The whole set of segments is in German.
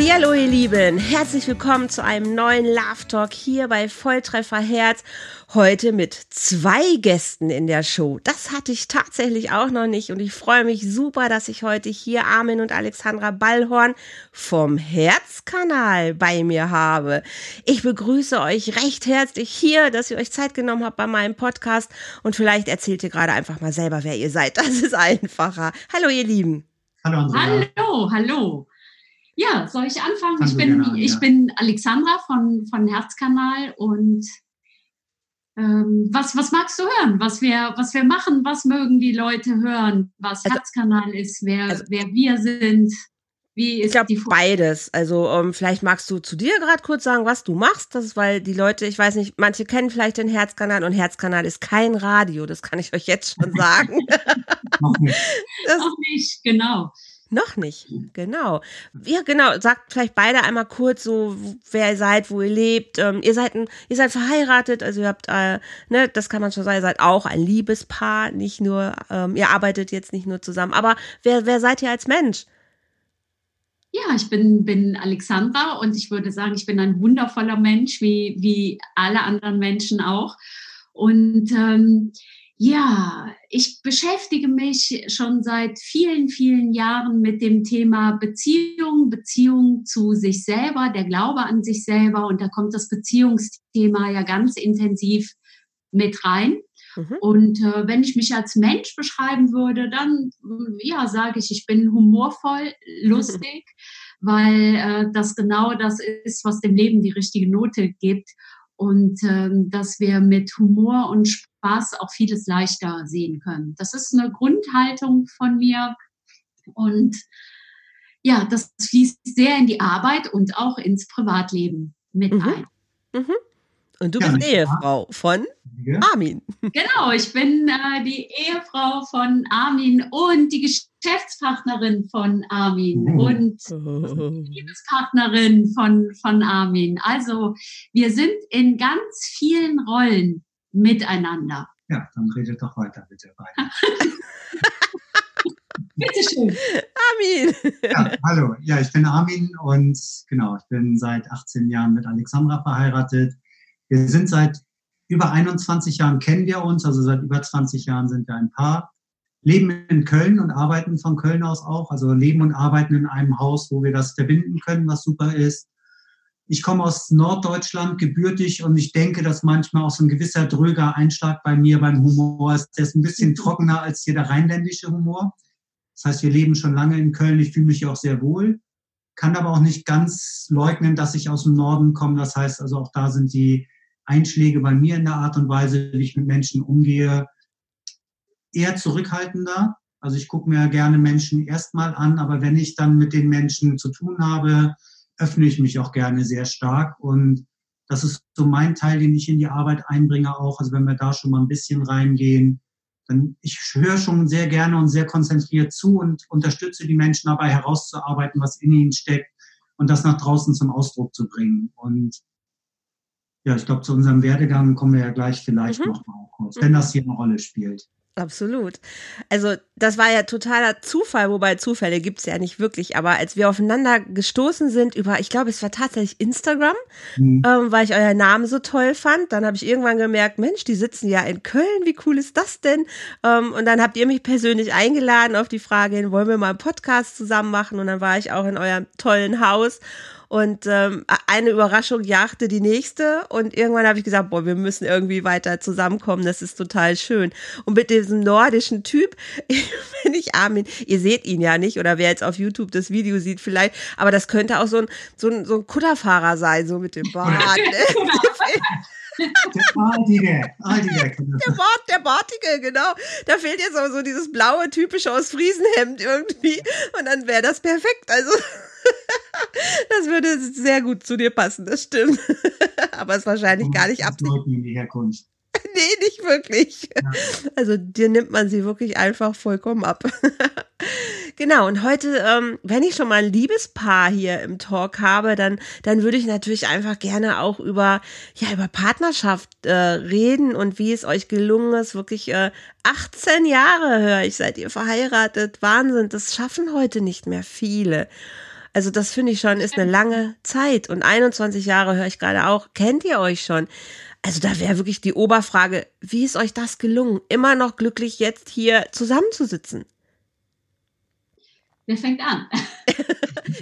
Hallo ihr Lieben, herzlich willkommen zu einem neuen Love Talk hier bei Volltreffer Herz. Heute mit zwei Gästen in der Show. Das hatte ich tatsächlich auch noch nicht und ich freue mich super, dass ich heute hier Armin und Alexandra Ballhorn vom Herzkanal bei mir habe. Ich begrüße euch recht herzlich hier, dass ihr euch Zeit genommen habt bei meinem Podcast und vielleicht erzählt ihr gerade einfach mal selber, wer ihr seid. Das ist einfacher. Hallo ihr Lieben. Hallo Andrea. Hallo, hallo. Ja, soll ich anfangen? ich bin, an, ich bin Alexandra von, von Herzkanal und ähm, was, was magst du hören? Was wir, was wir machen, was mögen die Leute hören, was also, Herzkanal ist, wer, also, wer wir sind? Wie ist ich glaube beides. Also um, ähm, vielleicht magst du zu dir gerade kurz sagen, was du machst. Das ist, weil die Leute, ich weiß nicht, manche kennen vielleicht den Herzkanal und Herzkanal ist kein Radio. Das kann ich euch jetzt schon sagen. Noch nicht. Das, Noch nicht, genau. Noch nicht, genau. Ja, genau. Sagt vielleicht beide einmal kurz so, wer ihr seid, wo ihr lebt. Ähm, ihr seid ein, ihr seid verheiratet, also ihr habt, äh, ne, das kann man schon sagen, ihr seid auch ein Liebespaar, nicht nur, ähm, ihr arbeitet jetzt nicht nur zusammen. Aber wer, wer seid ihr als Mensch? Ja, ich bin, bin Alexandra und ich würde sagen, ich bin ein wundervoller Mensch, wie, wie alle anderen Menschen auch. Und ähm, ja, ich beschäftige mich schon seit vielen, vielen Jahren mit dem Thema Beziehung, Beziehung zu sich selber, der Glaube an sich selber. Und da kommt das Beziehungsthema ja ganz intensiv mit rein. Mhm. Und äh, wenn ich mich als Mensch beschreiben würde, dann ja, sage ich, ich bin humorvoll, lustig, weil äh, das genau das ist, was dem Leben die richtige Note gibt und ähm, dass wir mit Humor und Spaß auch vieles leichter sehen können. Das ist eine Grundhaltung von mir und ja, das fließt sehr in die Arbeit und auch ins Privatleben mit mhm. ein. Mhm. Und du bist ja, Ehefrau von Armin. Genau, ich bin äh, die Ehefrau von Armin und die Geschäftspartnerin von Armin oh. und die Liebespartnerin von, von Armin. Also wir sind in ganz vielen Rollen miteinander. Ja, dann redet doch weiter bitte weiter. Bitte schön. Armin. Ja, hallo. Ja, ich bin Armin und genau, ich bin seit 18 Jahren mit Alexandra verheiratet. Wir sind seit über 21 Jahren kennen wir uns, also seit über 20 Jahren sind wir ein Paar. Leben in Köln und arbeiten von Köln aus auch, also leben und arbeiten in einem Haus, wo wir das verbinden können, was super ist. Ich komme aus Norddeutschland gebürtig und ich denke, dass manchmal auch so ein gewisser dröger Einschlag bei mir beim Humor ist. Der ist ein bisschen trockener als hier der rheinländische Humor. Das heißt, wir leben schon lange in Köln. Ich fühle mich hier auch sehr wohl, kann aber auch nicht ganz leugnen, dass ich aus dem Norden komme. Das heißt also, auch da sind die Einschläge bei mir in der Art und Weise, wie ich mit Menschen umgehe, eher zurückhaltender. Also ich gucke mir gerne Menschen erstmal an, aber wenn ich dann mit den Menschen zu tun habe, öffne ich mich auch gerne sehr stark. Und das ist so mein Teil, den ich in die Arbeit einbringe auch. Also wenn wir da schon mal ein bisschen reingehen, dann ich höre schon sehr gerne und sehr konzentriert zu und unterstütze die Menschen dabei herauszuarbeiten, was in ihnen steckt und das nach draußen zum Ausdruck zu bringen. Und ja, ich glaube, zu unserem Werdegang kommen wir ja gleich vielleicht mhm. noch mal kurz, wenn das hier eine Rolle spielt. Absolut. Also das war ja totaler Zufall, wobei Zufälle gibt es ja nicht wirklich, aber als wir aufeinander gestoßen sind über, ich glaube, es war tatsächlich Instagram, mhm. ähm, weil ich euer Namen so toll fand, dann habe ich irgendwann gemerkt, Mensch, die sitzen ja in Köln, wie cool ist das denn? Ähm, und dann habt ihr mich persönlich eingeladen auf die Frage hin, wollen wir mal einen Podcast zusammen machen? Und dann war ich auch in eurem tollen Haus und ähm, eine Überraschung jagte die nächste. Und irgendwann habe ich gesagt, boah, wir müssen irgendwie weiter zusammenkommen. Das ist total schön. Und mit diesem nordischen Typ, wenn ich Armin, ihr seht ihn ja nicht, oder wer jetzt auf YouTube das Video sieht, vielleicht, aber das könnte auch so ein, so ein, so ein Kutterfahrer sein, so mit dem Bart. Ne? Der Bartige. Der, Bart, der Bartige, genau. Da fehlt jetzt aber so dieses blaue, typische aus Friesenhemd irgendwie. Und dann wäre das perfekt. Also. Das würde sehr gut zu dir passen, das stimmt. Aber es ist wahrscheinlich gar nicht absichtlich. die Herkunft. Nee, nicht wirklich. Ja. Also dir nimmt man sie wirklich einfach vollkommen ab. Genau, und heute, ähm, wenn ich schon mal ein Liebespaar hier im Talk habe, dann, dann würde ich natürlich einfach gerne auch über, ja, über Partnerschaft äh, reden und wie es euch gelungen ist. Wirklich äh, 18 Jahre höre ich, seid ihr verheiratet. Wahnsinn, das schaffen heute nicht mehr viele. Also das finde ich schon, ist eine lange Zeit. Und 21 Jahre höre ich gerade auch. Kennt ihr euch schon? Also da wäre wirklich die Oberfrage, wie ist euch das gelungen, immer noch glücklich jetzt hier zusammenzusitzen? Wer fängt an?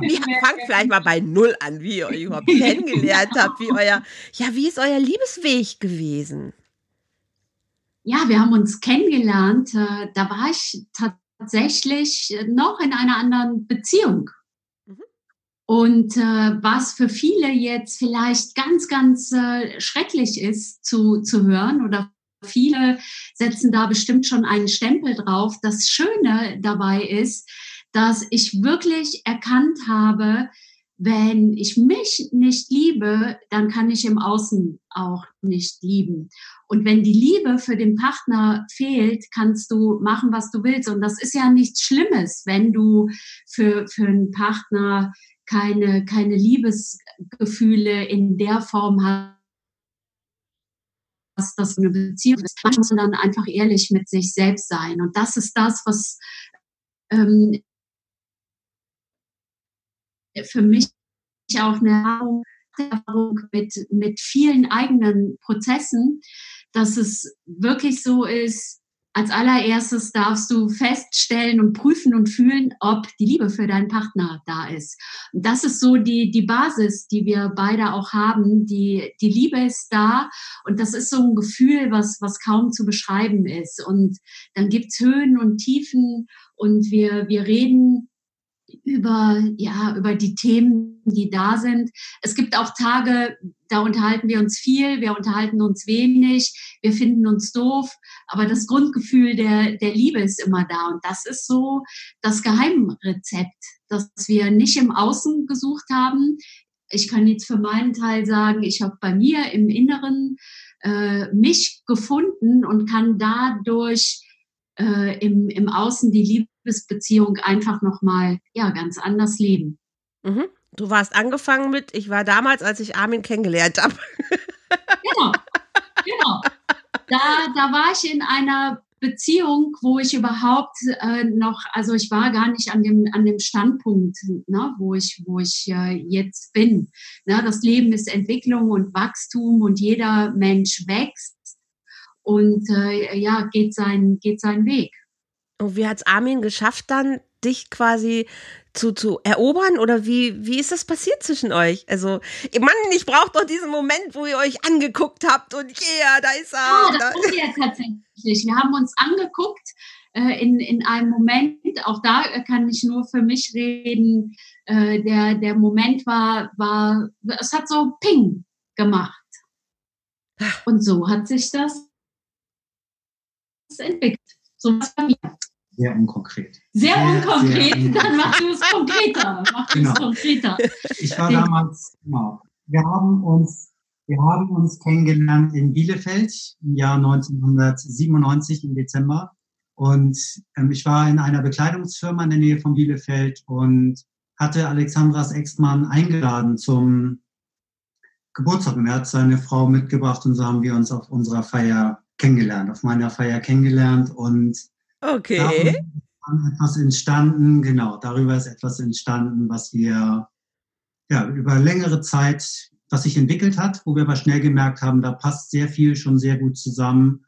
ja, fangt vielleicht mal bei Null an, wie ihr euch überhaupt kennengelernt habt, wie euer, ja, wie ist euer Liebesweg gewesen? Ja, wir haben uns kennengelernt. Äh, da war ich tatsächlich noch in einer anderen Beziehung. Und äh, was für viele jetzt vielleicht ganz, ganz äh, schrecklich ist zu, zu hören oder viele setzen da bestimmt schon einen Stempel drauf. Das Schöne dabei ist, dass ich wirklich erkannt habe, wenn ich mich nicht liebe, dann kann ich im Außen auch nicht lieben. Und wenn die Liebe für den Partner fehlt, kannst du machen, was du willst. Und das ist ja nichts Schlimmes, wenn du für, für einen Partner keine, keine Liebesgefühle in der Form hast, dass eine Beziehung ist. Dann einfach ehrlich mit sich selbst sein. Und das ist das, was ähm, für mich auch eine Erfahrung mit, mit vielen eigenen Prozessen, dass es wirklich so ist, als allererstes darfst du feststellen und prüfen und fühlen, ob die Liebe für deinen Partner da ist. Und das ist so die, die Basis, die wir beide auch haben. Die, die Liebe ist da und das ist so ein Gefühl, was, was kaum zu beschreiben ist. Und dann gibt's Höhen und Tiefen und wir, wir reden über, ja, über die Themen, die da sind. Es gibt auch Tage, da unterhalten wir uns viel, wir unterhalten uns wenig, wir finden uns doof, aber das Grundgefühl der, der Liebe ist immer da. Und das ist so das Geheimrezept, dass wir nicht im Außen gesucht haben. Ich kann jetzt für meinen Teil sagen, ich habe bei mir im Inneren äh, mich gefunden und kann dadurch äh, im, im Außen die Liebe Liebesbeziehung einfach nochmal ja, ganz anders leben. Mhm. Du warst angefangen mit, ich war damals, als ich Armin kennengelernt habe. Genau, genau. Da, da war ich in einer Beziehung, wo ich überhaupt äh, noch, also ich war gar nicht an dem, an dem Standpunkt, ne, wo ich, wo ich äh, jetzt bin. Ne, das Leben ist Entwicklung und Wachstum und jeder Mensch wächst und äh, ja, geht, sein, geht seinen Weg. Und wie hat es Armin geschafft, dann dich quasi zu, zu erobern? Oder wie, wie ist das passiert zwischen euch? Also, Mann, ich brauche doch diesen Moment, wo ihr euch angeguckt habt und yeah, da ist er. Ja, das haben wir tatsächlich. Wir haben uns angeguckt äh, in, in einem Moment, auch da kann ich nur für mich reden, äh, der, der Moment war, war, es hat so Ping gemacht. Und so hat sich das entwickelt. So was bei mir. Sehr unkonkret. Sehr, sehr unkonkret, sehr dann machst du es konkreter. Mach genau. es konkreter. Ich war damals, genau. Wir haben uns, wir haben uns kennengelernt in Bielefeld im Jahr 1997 im Dezember. Und ähm, ich war in einer Bekleidungsfirma in der Nähe von Bielefeld und hatte Alexandras Ex-Mann eingeladen zum Geburtstag. Und er hat seine Frau mitgebracht und so haben wir uns auf unserer Feier kennengelernt, auf meiner Feier kennengelernt und Okay. Darüber etwas entstanden, genau, darüber ist etwas entstanden, was wir ja, über längere Zeit, was sich entwickelt hat, wo wir aber schnell gemerkt haben, da passt sehr viel schon sehr gut zusammen.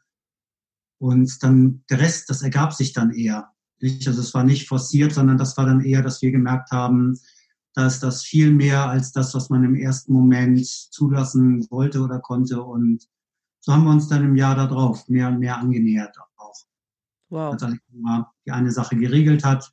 Und dann der Rest, das ergab sich dann eher. Nicht? Also es war nicht forciert, sondern das war dann eher, dass wir gemerkt haben, da ist das viel mehr als das, was man im ersten Moment zulassen wollte oder konnte. Und so haben wir uns dann im Jahr darauf mehr und mehr angenähert auch. Wow. Als Alexandra die eine Sache geregelt hat,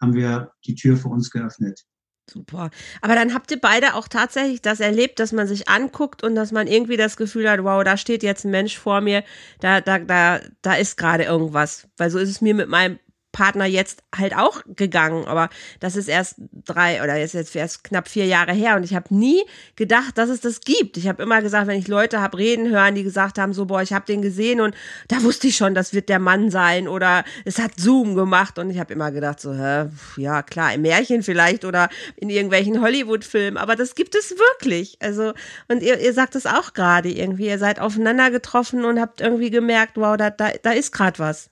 haben wir die Tür für uns geöffnet. Super. Aber dann habt ihr beide auch tatsächlich das erlebt, dass man sich anguckt und dass man irgendwie das Gefühl hat, wow, da steht jetzt ein Mensch vor mir, da, da, da, da ist gerade irgendwas. Weil so ist es mir mit meinem Partner jetzt halt auch gegangen, aber das ist erst drei oder ist jetzt erst knapp vier Jahre her und ich habe nie gedacht, dass es das gibt. Ich habe immer gesagt, wenn ich Leute habe reden hören, die gesagt haben, so boah, ich habe den gesehen und da wusste ich schon, das wird der Mann sein oder es hat Zoom gemacht und ich habe immer gedacht so, hä, ja klar, im Märchen vielleicht oder in irgendwelchen Hollywood-Filmen, aber das gibt es wirklich. Also und ihr, ihr sagt es auch gerade irgendwie, ihr seid aufeinander getroffen und habt irgendwie gemerkt, wow, da, da, da ist gerade was.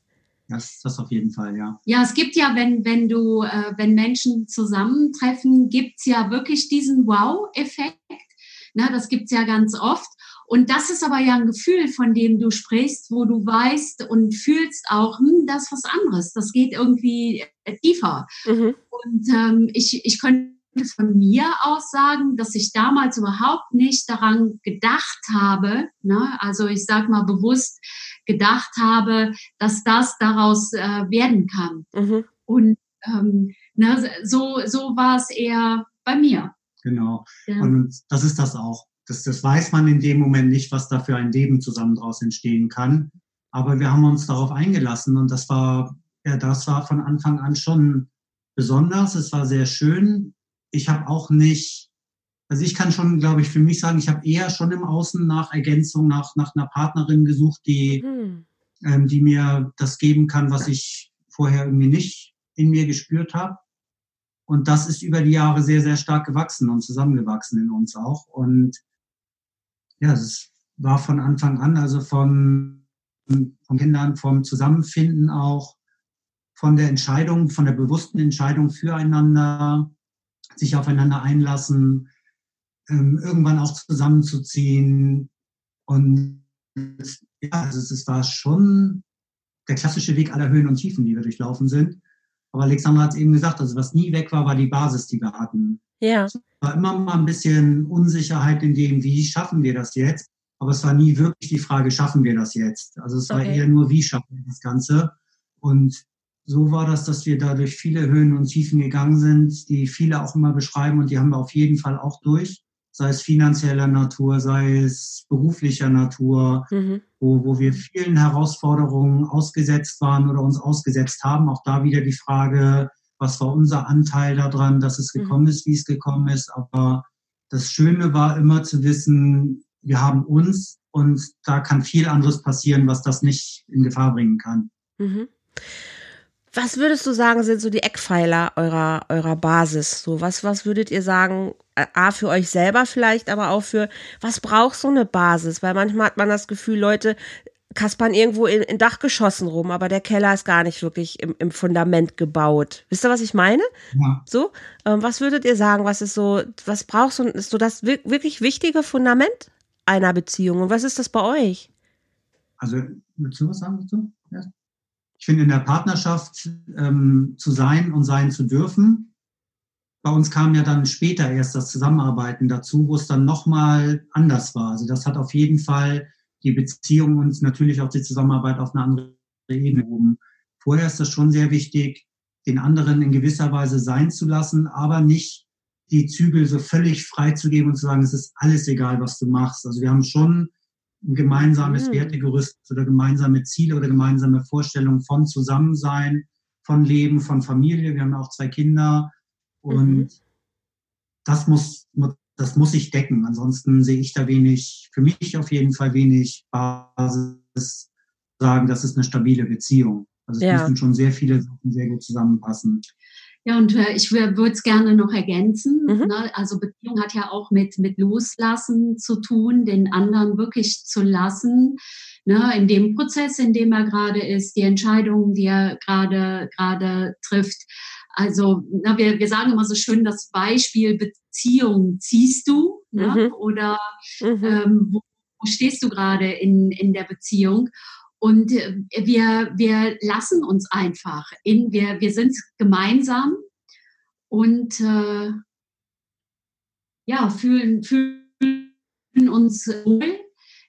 Das, das auf jeden Fall, ja. Ja, es gibt ja, wenn, wenn du, äh, wenn Menschen zusammentreffen, gibt es ja wirklich diesen Wow-Effekt. Na, das gibt es ja ganz oft. Und das ist aber ja ein Gefühl, von dem du sprichst, wo du weißt und fühlst auch, hm, das ist was anderes. Das geht irgendwie äh, tiefer. Mhm. Und ähm, ich, ich könnte von mir aus sagen, dass ich damals überhaupt nicht daran gedacht habe, ne? also ich sage mal bewusst gedacht habe, dass das daraus äh, werden kann. Mhm. Und ähm, ne, so, so war es eher bei mir. Genau. Ja. Und das ist das auch. Das, das weiß man in dem Moment nicht, was da für ein Leben zusammen daraus entstehen kann. Aber wir haben uns darauf eingelassen und das war, ja, das war von Anfang an schon besonders. Es war sehr schön ich habe auch nicht, also ich kann schon, glaube ich, für mich sagen, ich habe eher schon im Außen nach Ergänzung, nach, nach einer Partnerin gesucht, die, mhm. ähm, die mir das geben kann, was ich vorher irgendwie nicht in mir gespürt habe. Und das ist über die Jahre sehr, sehr stark gewachsen und zusammengewachsen in uns auch. Und ja, es war von Anfang an, also von, von Kindern, vom Zusammenfinden auch, von der Entscheidung, von der bewussten Entscheidung füreinander, sich aufeinander einlassen, ähm, irgendwann auch zusammenzuziehen. Und ja, also es war schon der klassische Weg aller Höhen und Tiefen, die wir durchlaufen sind. Aber Alexandra hat es eben gesagt, also was nie weg war, war die Basis, die wir hatten. Ja. Es war immer mal ein bisschen Unsicherheit in dem, wie schaffen wir das jetzt? Aber es war nie wirklich die Frage, schaffen wir das jetzt? Also es war okay. eher nur, wie schaffen wir das Ganze? Und so war das, dass wir da durch viele Höhen und Tiefen gegangen sind, die viele auch immer beschreiben und die haben wir auf jeden Fall auch durch, sei es finanzieller Natur, sei es beruflicher Natur, mhm. wo, wo wir vielen Herausforderungen ausgesetzt waren oder uns ausgesetzt haben. Auch da wieder die Frage, was war unser Anteil daran, dass es mhm. gekommen ist, wie es gekommen ist. Aber das Schöne war immer zu wissen, wir haben uns und da kann viel anderes passieren, was das nicht in Gefahr bringen kann. Mhm. Was würdest du sagen, sind so die Eckpfeiler eurer, eurer Basis? So, was, was würdet ihr sagen, A, für euch selber vielleicht, aber auch für, was braucht so eine Basis? Weil manchmal hat man das Gefühl, Leute kaspern irgendwo in, in Dachgeschossen rum, aber der Keller ist gar nicht wirklich im, im Fundament gebaut. Wisst ihr, was ich meine? Ja. So, ähm, was würdet ihr sagen, was ist so, was braucht so, ist so das wirklich wichtige Fundament einer Beziehung? Und was ist das bei euch? Also, willst du was sagen dazu? Ja ich finde, in der Partnerschaft ähm, zu sein und sein zu dürfen. Bei uns kam ja dann später erst das Zusammenarbeiten dazu, wo es dann nochmal anders war. Also das hat auf jeden Fall die Beziehung und natürlich auch die Zusammenarbeit auf eine andere Ebene gehoben. Vorher ist das schon sehr wichtig, den anderen in gewisser Weise sein zu lassen, aber nicht die Zügel so völlig freizugeben und zu sagen, es ist alles egal, was du machst. Also wir haben schon ein gemeinsames mhm. Wertegerüst oder gemeinsame Ziele oder gemeinsame Vorstellungen von Zusammensein, von Leben, von Familie. Wir haben auch zwei Kinder und mhm. das muss, das muss ich decken. Ansonsten sehe ich da wenig, für mich auf jeden Fall wenig Basis sagen, das ist eine stabile Beziehung. Also es ja. müssen schon sehr viele Sachen sehr gut zusammenpassen. Ja, und äh, ich würde es gerne noch ergänzen. Mhm. Ne? Also Beziehung hat ja auch mit, mit Loslassen zu tun, den anderen wirklich zu lassen. Ne? In dem Prozess, in dem er gerade ist, die Entscheidungen, die er gerade gerade trifft. Also na, wir, wir sagen immer so schön das Beispiel Beziehung ziehst du ne? mhm. oder mhm. Ähm, wo, wo stehst du gerade in, in der Beziehung? Und äh, wir, wir lassen uns einfach in, wir, wir sind gemeinsam und äh, ja, fühlen, fühlen uns wohl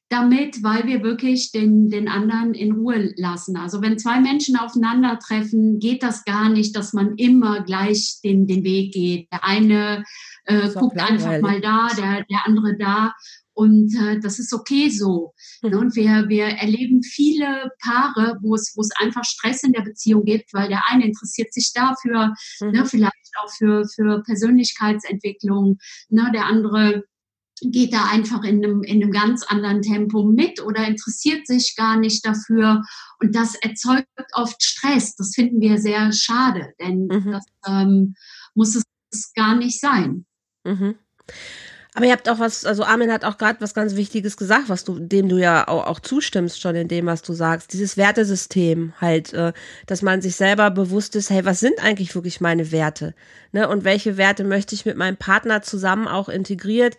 damit, weil wir wirklich den, den anderen in Ruhe lassen. Also wenn zwei Menschen aufeinandertreffen, geht das gar nicht, dass man immer gleich den, den Weg geht. Der eine äh, guckt einfach mal da, der, der andere da. Und äh, das ist okay so. Mhm. Und wir, wir erleben viele Paare, wo es, wo es einfach Stress in der Beziehung gibt, weil der eine interessiert sich dafür, mhm. ne, vielleicht auch für, für Persönlichkeitsentwicklung, ne, der andere geht da einfach in einem, in einem ganz anderen Tempo mit oder interessiert sich gar nicht dafür. Und das erzeugt oft Stress. Das finden wir sehr schade, denn mhm. das ähm, muss es gar nicht sein. Mhm. Aber ihr habt auch was, also Armin hat auch gerade was ganz Wichtiges gesagt, was du, dem du ja auch, auch, zustimmst schon in dem, was du sagst. Dieses Wertesystem halt, äh, dass man sich selber bewusst ist, hey, was sind eigentlich wirklich meine Werte? Ne? Und welche Werte möchte ich mit meinem Partner zusammen auch integriert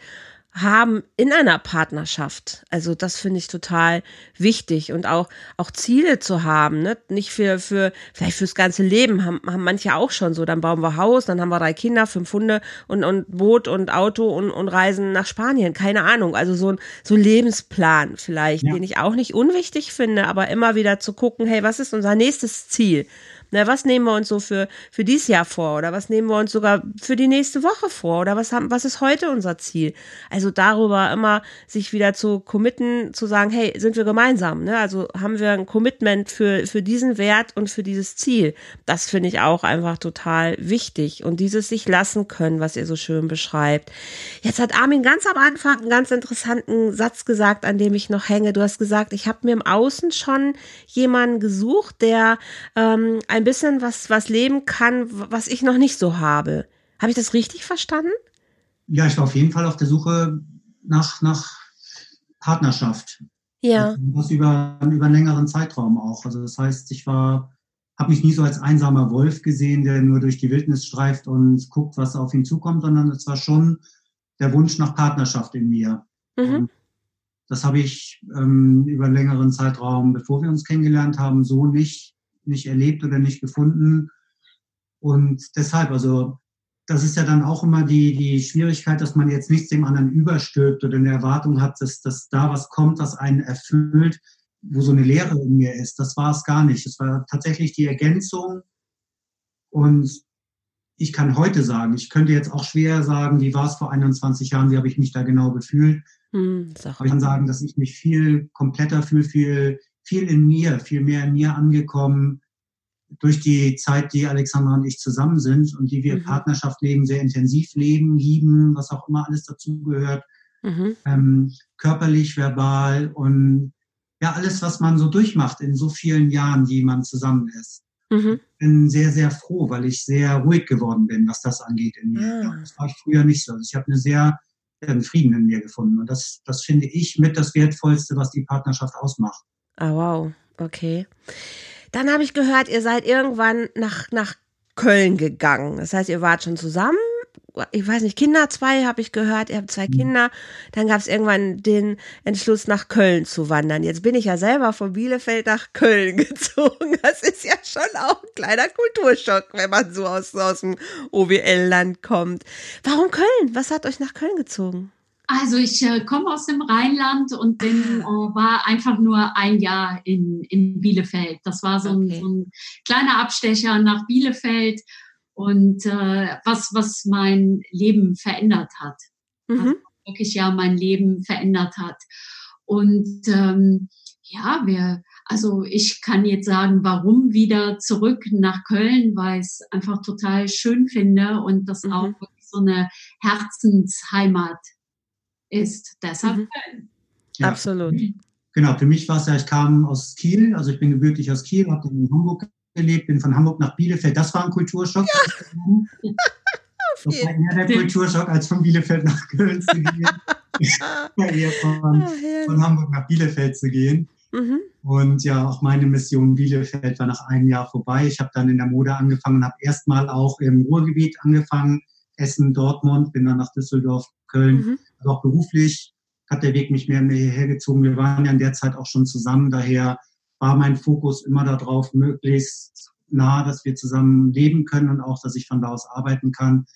haben in einer Partnerschaft. Also das finde ich total wichtig und auch auch Ziele zu haben, ne? Nicht für für vielleicht fürs ganze Leben haben, haben manche auch schon so. Dann bauen wir Haus, dann haben wir drei Kinder, fünf Hunde und und Boot und Auto und und reisen nach Spanien. Keine Ahnung. Also so ein so ein Lebensplan vielleicht, ja. den ich auch nicht unwichtig finde, aber immer wieder zu gucken, hey, was ist unser nächstes Ziel? Na, was nehmen wir uns so für, für dieses Jahr vor? Oder was nehmen wir uns sogar für die nächste Woche vor? Oder was haben, was ist heute unser Ziel? Also darüber immer sich wieder zu committen, zu sagen, hey, sind wir gemeinsam? Ne? Also haben wir ein Commitment für, für diesen Wert und für dieses Ziel. Das finde ich auch einfach total wichtig. Und dieses sich lassen können, was ihr so schön beschreibt. Jetzt hat Armin ganz am Anfang einen ganz interessanten Satz gesagt, an dem ich noch hänge. Du hast gesagt, ich habe mir im Außen schon jemanden gesucht, der ähm, bisschen was, was leben kann, was ich noch nicht so habe. Habe ich das richtig verstanden? Ja, ich war auf jeden Fall auf der Suche nach, nach Partnerschaft. Ja. Also das über, über einen längeren Zeitraum auch. Also das heißt, ich war, habe mich nie so als einsamer Wolf gesehen, der nur durch die Wildnis streift und guckt, was auf ihn zukommt, sondern es war schon der Wunsch nach Partnerschaft in mir. Mhm. Das habe ich ähm, über einen längeren Zeitraum, bevor wir uns kennengelernt haben, so nicht nicht erlebt oder nicht gefunden. Und deshalb, also das ist ja dann auch immer die, die Schwierigkeit, dass man jetzt nichts dem anderen überstülpt oder eine Erwartung hat, dass, dass da was kommt, was einen erfüllt, wo so eine Leere in mir ist. Das war es gar nicht. Es war tatsächlich die Ergänzung. Und ich kann heute sagen, ich könnte jetzt auch schwer sagen, wie war es vor 21 Jahren, wie habe ich mich da genau gefühlt. Aber ich kann sagen, dass ich mich viel kompletter fühle, viel viel in mir, viel mehr in mir angekommen durch die Zeit, die Alexandra und ich zusammen sind und die wir mhm. Partnerschaft leben, sehr intensiv leben, lieben, was auch immer alles dazugehört, mhm. ähm, körperlich, verbal und ja, alles, was man so durchmacht in so vielen Jahren, die man zusammen ist. Mhm. Ich bin sehr, sehr froh, weil ich sehr ruhig geworden bin, was das angeht in mir. Ah. Das war ich früher nicht so. Also ich habe eine sehr einen Frieden in mir gefunden. Und das, das finde ich mit das Wertvollste, was die Partnerschaft ausmacht. Ah, wow. Okay. Dann habe ich gehört, ihr seid irgendwann nach, nach Köln gegangen. Das heißt, ihr wart schon zusammen. Ich weiß nicht, Kinder zwei habe ich gehört. Ihr habt zwei mhm. Kinder. Dann gab es irgendwann den Entschluss, nach Köln zu wandern. Jetzt bin ich ja selber von Bielefeld nach Köln gezogen. Das ist ja schon auch ein kleiner Kulturschock, wenn man so aus, aus dem OWL-Land kommt. Warum Köln? Was hat euch nach Köln gezogen? Also ich äh, komme aus dem Rheinland und bin, ah. äh, war einfach nur ein Jahr in, in Bielefeld. Das war so, okay. ein, so ein kleiner Abstecher nach Bielefeld und äh, was, was mein Leben verändert hat. Mhm. Also wirklich ja mein Leben verändert hat. Und ähm, ja, wir, also ich kann jetzt sagen, warum wieder zurück nach Köln, weil ich es einfach total schön finde und das mhm. auch wirklich so eine Herzensheimat ist. Deshalb mhm. Köln. Ja. Absolut. Genau, für mich war es ja, ich kam aus Kiel, also ich bin gebürtig aus Kiel, habe in Hamburg gelebt, bin von Hamburg nach Bielefeld. Das war ein Kulturschock. Ja. Das war eher der Kulturschock, als von Bielefeld nach Köln zu gehen. ja, eher von, ah, von, Hamburg nach Bielefeld zu gehen. Mhm. Und ja, auch meine Mission Bielefeld war nach einem Jahr vorbei. Ich habe dann in der Mode angefangen, habe erstmal auch im Ruhrgebiet angefangen, Essen, Dortmund, bin dann nach Düsseldorf, Köln, mhm. Also auch beruflich hat der Weg mich mehr und mehr hierher gezogen. Wir waren ja in der Zeit auch schon zusammen, daher war mein Fokus immer darauf, möglichst nah, dass wir zusammen leben können und auch, dass ich von da aus arbeiten kann.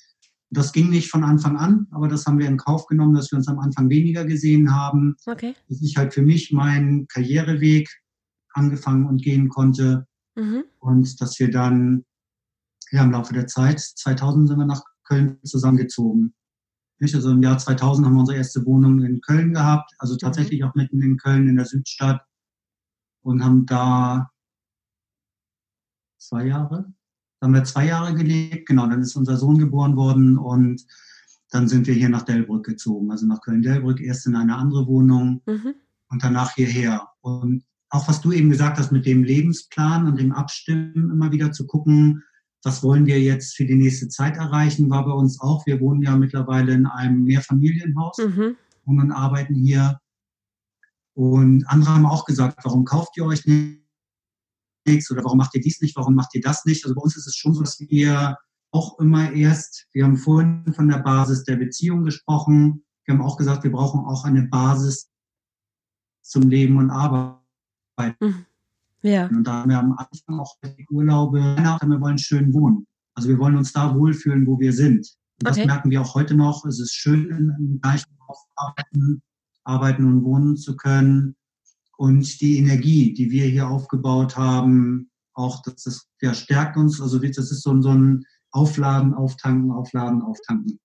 Das ging nicht von Anfang an, aber das haben wir in Kauf genommen, dass wir uns am Anfang weniger gesehen haben. Okay. Dass ich halt für mich meinen Karriereweg angefangen und gehen konnte. Mhm. Und dass wir dann ja, im Laufe der Zeit, 2000 sind wir nach Köln zusammengezogen. Nicht? Also im Jahr 2000 haben wir unsere erste Wohnung in Köln gehabt, also tatsächlich mhm. auch mitten in Köln in der Südstadt und haben da zwei Jahre, da haben wir zwei Jahre gelebt, genau, dann ist unser Sohn geboren worden und dann sind wir hier nach Delbrück gezogen, also nach Köln-Delbrück, erst in eine andere Wohnung mhm. und danach hierher. Und auch was du eben gesagt hast mit dem Lebensplan und dem Abstimmen, immer wieder zu gucken, was wollen wir jetzt für die nächste Zeit erreichen, war bei uns auch. Wir wohnen ja mittlerweile in einem Mehrfamilienhaus mhm. und arbeiten hier. Und andere haben auch gesagt, warum kauft ihr euch nichts oder warum macht ihr dies nicht, warum macht ihr das nicht? Also bei uns ist es schon so, dass wir auch immer erst, wir haben vorhin von der Basis der Beziehung gesprochen. Wir haben auch gesagt, wir brauchen auch eine Basis zum Leben und Arbeiten. Mhm. Ja. Und da haben wir am Anfang auch die Urlaube, wir wollen schön wohnen. Also wir wollen uns da wohlfühlen, wo wir sind. Und das okay. merken wir auch heute noch. Es ist schön, im gleichen Haus arbeiten, arbeiten und wohnen zu können. Und die Energie, die wir hier aufgebaut haben, auch das, das ja, stärkt uns. Also das ist so, so ein Aufladen, Auftanken, Aufladen, Auftanken.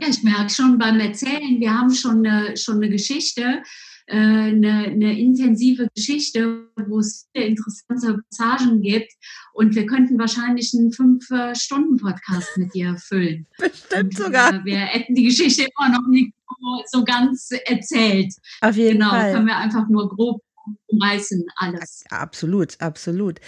Ja, ich merke schon beim Erzählen, wir haben schon eine, schon eine Geschichte, äh, eine, eine intensive Geschichte, wo es viele interessante Passagen gibt. Und wir könnten wahrscheinlich einen Fünf-Stunden-Podcast mit dir füllen. Bestimmt und, sogar. Äh, wir hätten die Geschichte immer noch nicht so ganz erzählt. Auf jeden genau, Fall. Genau, können wir einfach nur grob umreißen, alles. Absolut, absolut.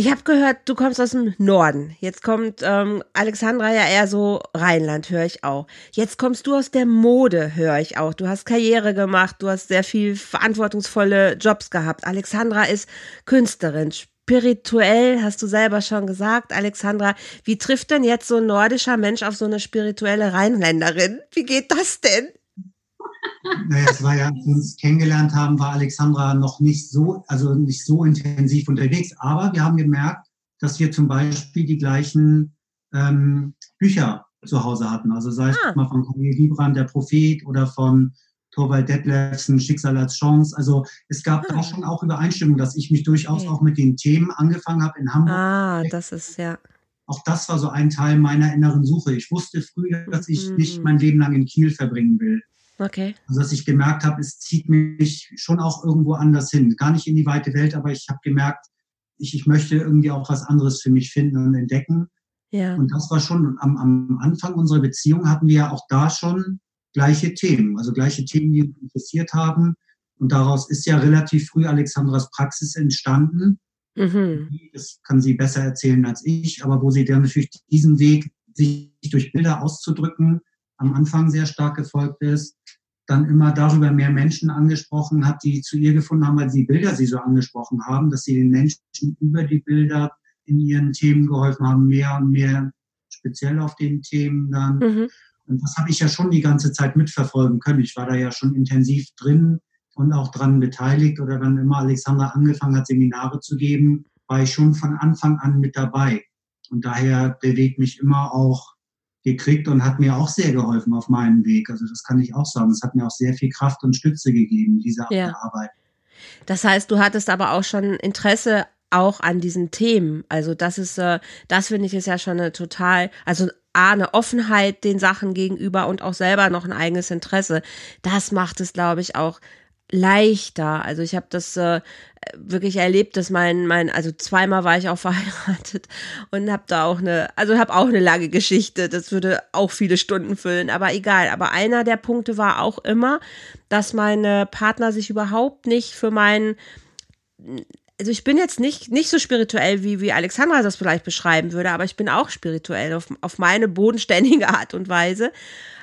Ich habe gehört, du kommst aus dem Norden. Jetzt kommt ähm, Alexandra ja eher so Rheinland, höre ich auch. Jetzt kommst du aus der Mode, höre ich auch. Du hast Karriere gemacht, du hast sehr viel verantwortungsvolle Jobs gehabt. Alexandra ist Künstlerin, spirituell, hast du selber schon gesagt, Alexandra. Wie trifft denn jetzt so ein nordischer Mensch auf so eine spirituelle Rheinländerin? Wie geht das denn? Naja, es war ja, als wir uns kennengelernt haben, war Alexandra noch nicht so, also nicht so intensiv unterwegs. Aber wir haben gemerkt, dass wir zum Beispiel die gleichen ähm, Bücher zu Hause hatten. Also sei es ah. mal von Cornelia Liebrand, der Prophet, oder von Torvald Detlefsen, Schicksal als Chance. Also es gab ah. da schon auch Übereinstimmung, dass ich mich durchaus okay. auch mit den Themen angefangen habe in Hamburg. Ah, das ist ja. Auch das war so ein Teil meiner inneren Suche. Ich wusste früher, dass ich mhm. nicht mein Leben lang in Kiel verbringen will. Okay. Also dass ich gemerkt habe, es zieht mich schon auch irgendwo anders hin. Gar nicht in die weite Welt, aber ich habe gemerkt, ich, ich möchte irgendwie auch was anderes für mich finden und entdecken. Ja. Und das war schon am, am Anfang unserer Beziehung hatten wir ja auch da schon gleiche Themen, also gleiche Themen, die uns interessiert haben. Und daraus ist ja relativ früh Alexandras Praxis entstanden. Mhm. Das kann sie besser erzählen als ich, aber wo sie dann natürlich diesen Weg, sich durch Bilder auszudrücken, am Anfang sehr stark gefolgt ist, dann immer darüber mehr Menschen angesprochen hat, die zu ihr gefunden haben, weil die Bilder sie so angesprochen haben, dass sie den Menschen über die Bilder in ihren Themen geholfen haben, mehr und mehr speziell auf den Themen dann. Mhm. Und das habe ich ja schon die ganze Zeit mitverfolgen können. Ich war da ja schon intensiv drin und auch dran beteiligt oder wenn immer Alexandra angefangen hat, Seminare zu geben, war ich schon von Anfang an mit dabei. Und daher bewegt mich immer auch gekriegt und hat mir auch sehr geholfen auf meinem Weg. Also das kann ich auch sagen. Es hat mir auch sehr viel Kraft und Stütze gegeben, diese ja. Arbeit. Das heißt, du hattest aber auch schon Interesse auch an diesen Themen. Also das ist, äh, das finde ich ist ja schon eine total, also A, eine Offenheit den Sachen gegenüber und auch selber noch ein eigenes Interesse. Das macht es, glaube ich, auch leichter. Also ich habe das äh, wirklich erlebt, dass mein mein also zweimal war ich auch verheiratet und habe da auch eine also habe auch eine lange Geschichte. Das würde auch viele Stunden füllen, aber egal. Aber einer der Punkte war auch immer, dass meine Partner sich überhaupt nicht für meinen also ich bin jetzt nicht, nicht so spirituell, wie, wie Alexandra das vielleicht beschreiben würde, aber ich bin auch spirituell auf, auf meine bodenständige Art und Weise.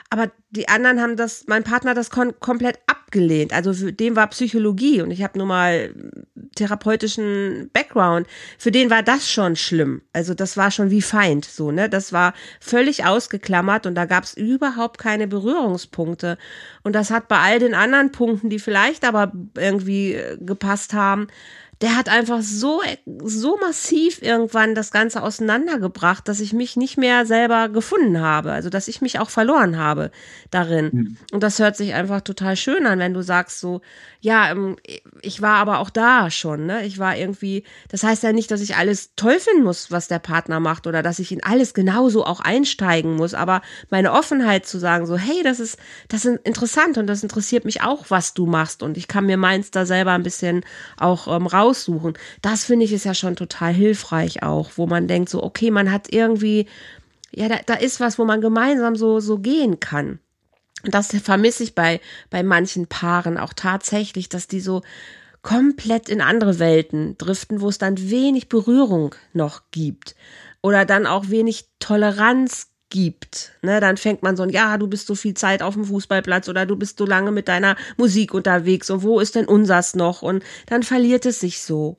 Aber die anderen haben das, mein Partner das komplett abgelehnt. Also für den war Psychologie und ich habe nur mal therapeutischen Background. Für den war das schon schlimm. Also das war schon wie Feind so, ne? Das war völlig ausgeklammert und da gab es überhaupt keine Berührungspunkte. Und das hat bei all den anderen Punkten, die vielleicht aber irgendwie äh, gepasst haben, der hat einfach so, so massiv irgendwann das Ganze auseinandergebracht, dass ich mich nicht mehr selber gefunden habe. Also, dass ich mich auch verloren habe darin. Mhm. Und das hört sich einfach total schön an, wenn du sagst so, ja, ähm, ich war aber auch da schon, ne? Ich war irgendwie, das heißt ja nicht, dass ich alles toll finden muss, was der Partner macht oder dass ich in alles genauso auch einsteigen muss, aber meine Offenheit zu sagen so, hey, das ist, das ist interessant und das interessiert mich auch, was du machst und ich kann mir meins da selber ein bisschen auch ähm, raus raussuchen. Das finde ich ist ja schon total hilfreich auch, wo man denkt so, okay, man hat irgendwie, ja, da, da ist was, wo man gemeinsam so, so gehen kann. Das vermisse ich bei, bei manchen Paaren auch tatsächlich, dass die so komplett in andere Welten driften, wo es dann wenig Berührung noch gibt. Oder dann auch wenig Toleranz gibt. Ne, dann fängt man so ein, ja, du bist so viel Zeit auf dem Fußballplatz oder du bist so lange mit deiner Musik unterwegs und wo ist denn unsers noch? Und dann verliert es sich so.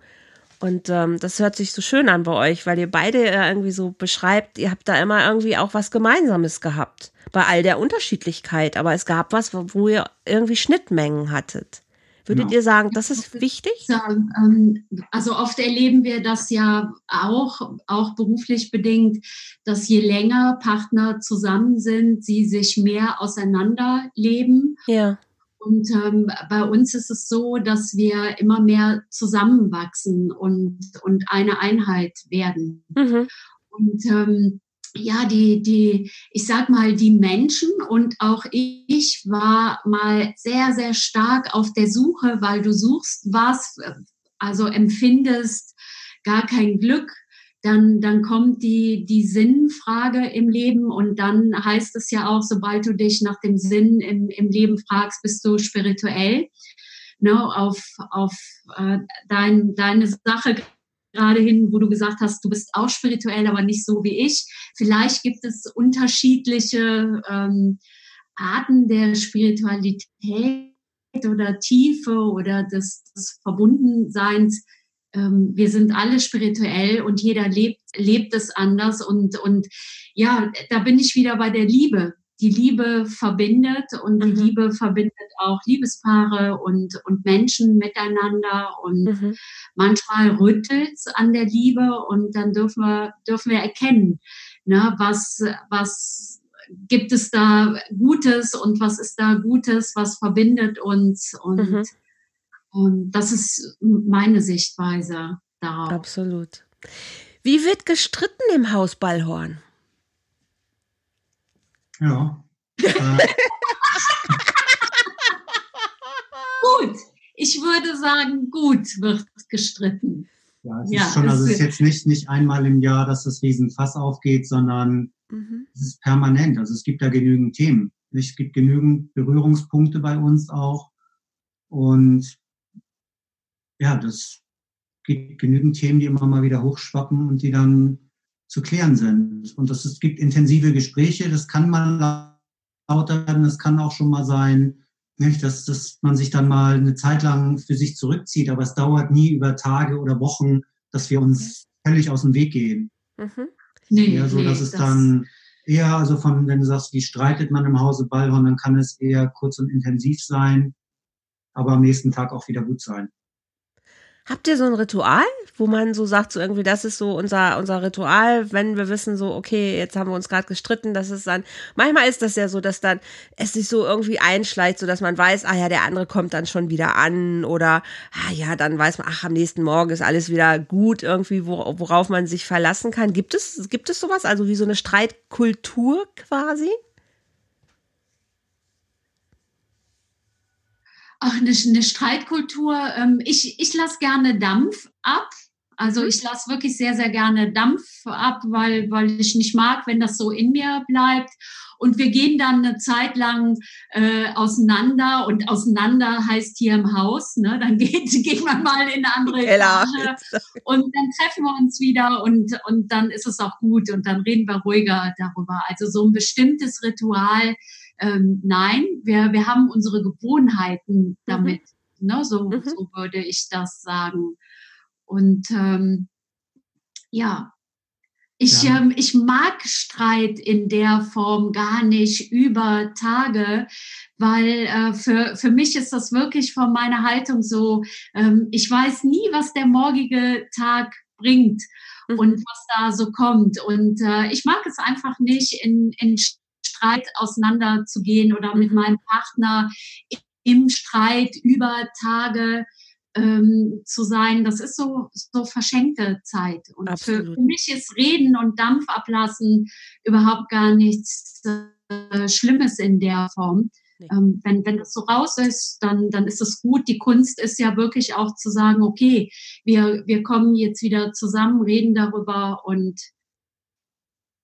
Und ähm, das hört sich so schön an bei euch, weil ihr beide irgendwie so beschreibt, ihr habt da immer irgendwie auch was Gemeinsames gehabt. Bei all der Unterschiedlichkeit. Aber es gab was, wo ihr irgendwie Schnittmengen hattet. Würdet genau. ihr sagen, das ist wichtig? Ähm, also oft erleben wir das ja auch, auch beruflich bedingt, dass je länger Partner zusammen sind, sie sich mehr auseinanderleben. Ja. Und ähm, bei uns ist es so, dass wir immer mehr zusammenwachsen und, und eine Einheit werden. Mhm. Und ähm, ja, die, die, ich sag mal, die Menschen und auch ich war mal sehr, sehr stark auf der Suche, weil du suchst was, also empfindest gar kein Glück, dann, dann kommt die, die Sinnfrage im Leben und dann heißt es ja auch, sobald du dich nach dem Sinn im, im Leben fragst, bist du spirituell. Ne, auf auf äh, dein, deine Sache gerade hin, wo du gesagt hast, du bist auch spirituell, aber nicht so wie ich. Vielleicht gibt es unterschiedliche ähm, Arten der Spiritualität oder Tiefe oder des, des Verbundenseins. Ähm, wir sind alle spirituell und jeder lebt, lebt es anders. Und, und ja, da bin ich wieder bei der Liebe die Liebe verbindet und die mhm. Liebe verbindet auch Liebespaare und, und Menschen miteinander und mhm. manchmal rüttelt es an der Liebe und dann dürfen wir, dürfen wir erkennen, ne, was, was gibt es da Gutes und was ist da Gutes, was verbindet uns und, mhm. Und das ist meine Sichtweise darauf. Absolut. Wie wird gestritten im Haus Ballhorn? Ja. gut. Ich würde sagen, gut wird gestritten. Ja, es ja, ist schon, also es ist jetzt nicht, nicht einmal im Jahr, dass das Riesenfass aufgeht, sondern mhm. es ist permanent. Also es gibt da genügend Themen. Es gibt genügend Berührungspunkte bei uns auch. Und ja, das gibt genügend Themen, die immer mal wieder hochschwappen und die dann zu klären sind. Und das, es gibt intensive Gespräche, das kann mal lauter werden, das kann auch schon mal sein, nicht, dass, dass man sich dann mal eine Zeit lang für sich zurückzieht, aber es dauert nie über Tage oder Wochen, dass wir uns völlig aus dem Weg gehen. Mhm. Nee, eher so, nee, dass es das dann eher, also von, wenn du sagst, wie streitet man im Hause Ballhorn, dann kann es eher kurz und intensiv sein, aber am nächsten Tag auch wieder gut sein. Habt ihr so ein Ritual, wo man so sagt, so irgendwie, das ist so unser, unser Ritual, wenn wir wissen, so, okay, jetzt haben wir uns gerade gestritten, das ist dann, manchmal ist das ja so, dass dann es sich so irgendwie einschleicht, so dass man weiß, ah ja, der andere kommt dann schon wieder an oder, ah ja, dann weiß man, ach, am nächsten Morgen ist alles wieder gut, irgendwie, worauf man sich verlassen kann. Gibt es, gibt es sowas? Also wie so eine Streitkultur quasi? Ach, eine, eine Streitkultur. Ähm, ich ich lasse gerne Dampf ab. Also mhm. ich lasse wirklich sehr, sehr gerne Dampf ab, weil, weil ich nicht mag, wenn das so in mir bleibt. Und wir gehen dann eine Zeit lang äh, auseinander und auseinander heißt hier im Haus, ne? Dann geht, geht man mal in eine andere Keller. und dann treffen wir uns wieder und, und dann ist es auch gut und dann reden wir ruhiger darüber. Also so ein bestimmtes Ritual ähm, nein, wir, wir haben unsere Gewohnheiten mhm. damit. Mhm. Ne? So, mhm. so würde ich das sagen. Und ähm, ja, Ich, ja. ähm, ich mag Streit in der Form gar nicht über Tage, weil äh, für, für mich ist das wirklich von meiner Haltung so, ähm, ich weiß nie, was der morgige Tag bringt mhm. und was da so kommt. Und äh, ich mag es einfach nicht, in, in Streit auseinanderzugehen oder mit mhm. meinem Partner im Streit über Tage ähm, zu sein, das ist so, so verschenkte Zeit. Und für, für, mich ist Reden und Dampf ablassen überhaupt gar nichts äh, Schlimmes in der Form. Nee. Ähm, wenn, wenn das so raus ist, dann, dann ist es gut. Die Kunst ist ja wirklich auch zu sagen, okay, wir, wir kommen jetzt wieder zusammen, reden darüber und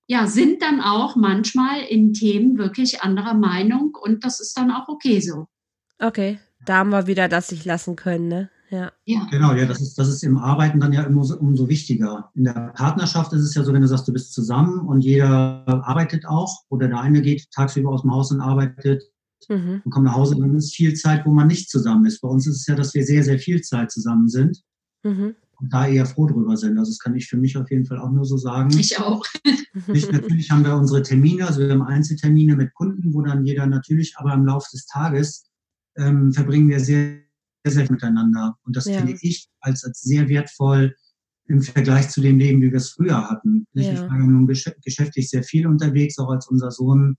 ja, sind dann auch manchmal in Themen wirklich anderer Meinung und das ist dann auch okay so. Okay, da haben wir wieder das sich lassen können, ne? Ja. ja. Genau, ja, das ist, das ist im Arbeiten dann ja immer so, umso wichtiger. In der Partnerschaft ist es ja so, wenn du sagst, du bist zusammen und jeder arbeitet auch oder der eine geht tagsüber aus dem Haus und arbeitet mhm. und kommt nach Hause, dann ist viel Zeit, wo man nicht zusammen ist. Bei uns ist es ja, dass wir sehr, sehr viel Zeit zusammen sind. Mhm. Da eher froh drüber sind. Also das kann ich für mich auf jeden Fall auch nur so sagen. Ich auch. Nicht, natürlich haben wir unsere Termine, also wir haben Einzeltermine mit Kunden, wo dann jeder natürlich, aber im Laufe des Tages ähm, verbringen wir sehr sehr miteinander. Und das ja. finde ich als, als sehr wertvoll im Vergleich zu dem Leben, wie wir es früher hatten. Ja. Ich war ja nun geschäftlich sehr viel unterwegs, auch als unser Sohn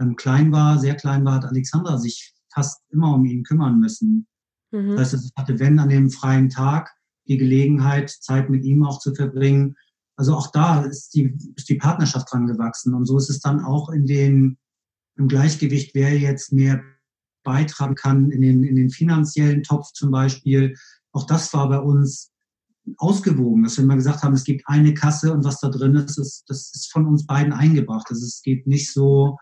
ähm, klein war, sehr klein war, hat Alexandra sich fast immer um ihn kümmern müssen. Mhm. Das heißt, ich hatte, wenn an dem freien Tag, die Gelegenheit, Zeit mit ihm auch zu verbringen. Also auch da ist die, ist die Partnerschaft dran gewachsen. Und so ist es dann auch in den, im Gleichgewicht, wer jetzt mehr beitragen kann in den, in den finanziellen Topf zum Beispiel. Auch das war bei uns ausgewogen, dass wir immer gesagt haben, es gibt eine Kasse und was da drin ist, ist das ist von uns beiden eingebracht. Also es geht nicht so,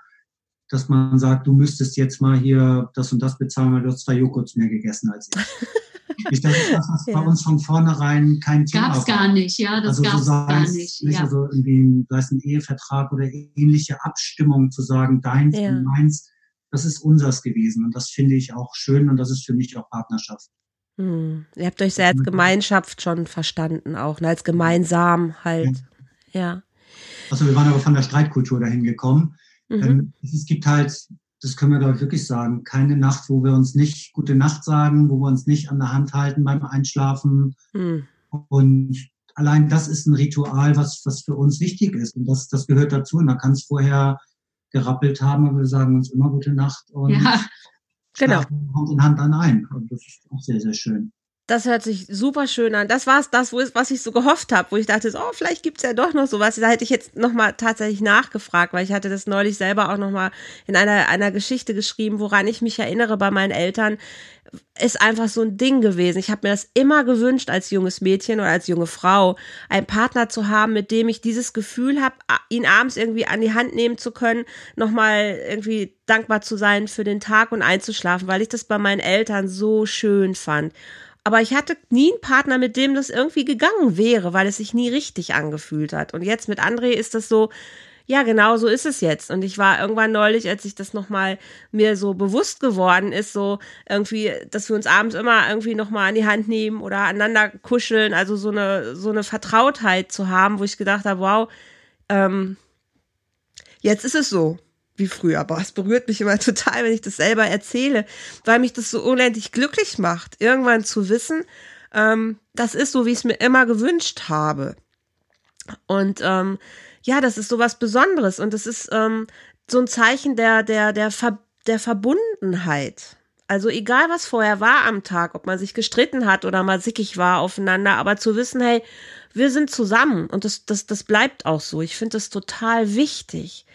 dass man sagt, du müsstest jetzt mal hier das und das bezahlen, weil du hast zwei Joghurts mehr gegessen als ich. ich denke, das ist ja. bei uns von vornherein kein Thema Gab's war. gar nicht, ja, das also gab's so gar nicht. nicht ja. Also irgendwie, sei es ein Ehevertrag oder ähnliche Abstimmung zu sagen, deins ja. und meins, das ist unseres gewesen. Und das finde ich auch schön und das ist für mich auch Partnerschaft. Hm. Ihr habt euch sehr als Gemeinschaft schon verstanden, auch ne? als gemeinsam halt. Ja. ja. Also wir waren aber von der Streitkultur dahin gekommen. Mhm. Es gibt halt, das können wir glaube ich wirklich sagen, keine Nacht, wo wir uns nicht gute Nacht sagen, wo wir uns nicht an der Hand halten beim Einschlafen. Mhm. Und allein das ist ein Ritual, was, was für uns wichtig ist. Und das, das gehört dazu. Und da kann es vorher gerappelt haben, aber wir sagen uns immer gute Nacht und ja, genau. Hand in Hand dann ein. Und das ist auch sehr, sehr schön. Das hört sich super schön an. Das war es, das, was ich so gehofft habe, wo ich dachte, oh, vielleicht gibt's ja doch noch sowas. Da hätte ich jetzt nochmal tatsächlich nachgefragt, weil ich hatte das neulich selber auch nochmal in einer, einer Geschichte geschrieben, woran ich mich erinnere bei meinen Eltern, ist einfach so ein Ding gewesen. Ich habe mir das immer gewünscht als junges Mädchen oder als junge Frau, einen Partner zu haben, mit dem ich dieses Gefühl habe, ihn abends irgendwie an die Hand nehmen zu können, nochmal irgendwie dankbar zu sein für den Tag und einzuschlafen, weil ich das bei meinen Eltern so schön fand. Aber ich hatte nie einen Partner, mit dem das irgendwie gegangen wäre, weil es sich nie richtig angefühlt hat. Und jetzt mit André ist das so, ja, genau so ist es jetzt. Und ich war irgendwann neulich, als ich das nochmal mir so bewusst geworden ist, so irgendwie, dass wir uns abends immer irgendwie nochmal an die Hand nehmen oder aneinander kuscheln, also so eine, so eine Vertrautheit zu haben, wo ich gedacht habe, wow, ähm, jetzt ist es so wie früher. Aber es berührt mich immer total, wenn ich das selber erzähle, weil mich das so unendlich glücklich macht, irgendwann zu wissen, ähm, das ist so, wie ich es mir immer gewünscht habe. Und ähm, ja, das ist so was Besonderes und es ist ähm, so ein Zeichen der, der, der, Ver der Verbundenheit. Also egal, was vorher war am Tag, ob man sich gestritten hat oder mal sickig war aufeinander, aber zu wissen, hey, wir sind zusammen und das, das, das bleibt auch so. Ich finde das total wichtig.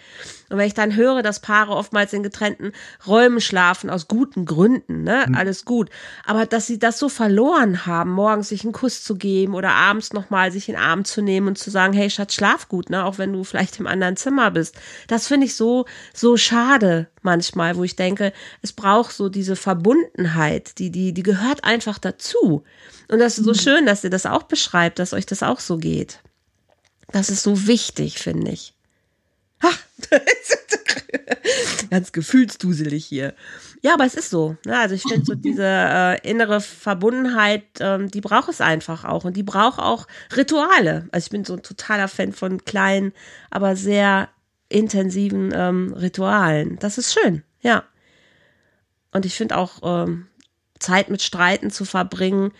Und wenn ich dann höre, dass Paare oftmals in getrennten Räumen schlafen, aus guten Gründen, ne, mhm. alles gut. Aber dass sie das so verloren haben, morgens sich einen Kuss zu geben oder abends nochmal sich in den Arm zu nehmen und zu sagen, hey Schatz, schlaf gut, ne, auch wenn du vielleicht im anderen Zimmer bist. Das finde ich so, so schade manchmal, wo ich denke, es braucht so diese Verbundenheit, die, die, die gehört einfach dazu. Und das ist so mhm. schön, dass ihr das auch beschreibt, dass euch das auch so geht. Das ist so wichtig, finde ich. Ganz gefühlsduselig hier. Ja, aber es ist so. Ne? Also ich finde so diese äh, innere Verbundenheit, ähm, die braucht es einfach auch. Und die braucht auch Rituale. Also ich bin so ein totaler Fan von kleinen, aber sehr intensiven ähm, Ritualen. Das ist schön, ja. Und ich finde auch ähm, Zeit mit Streiten zu verbringen,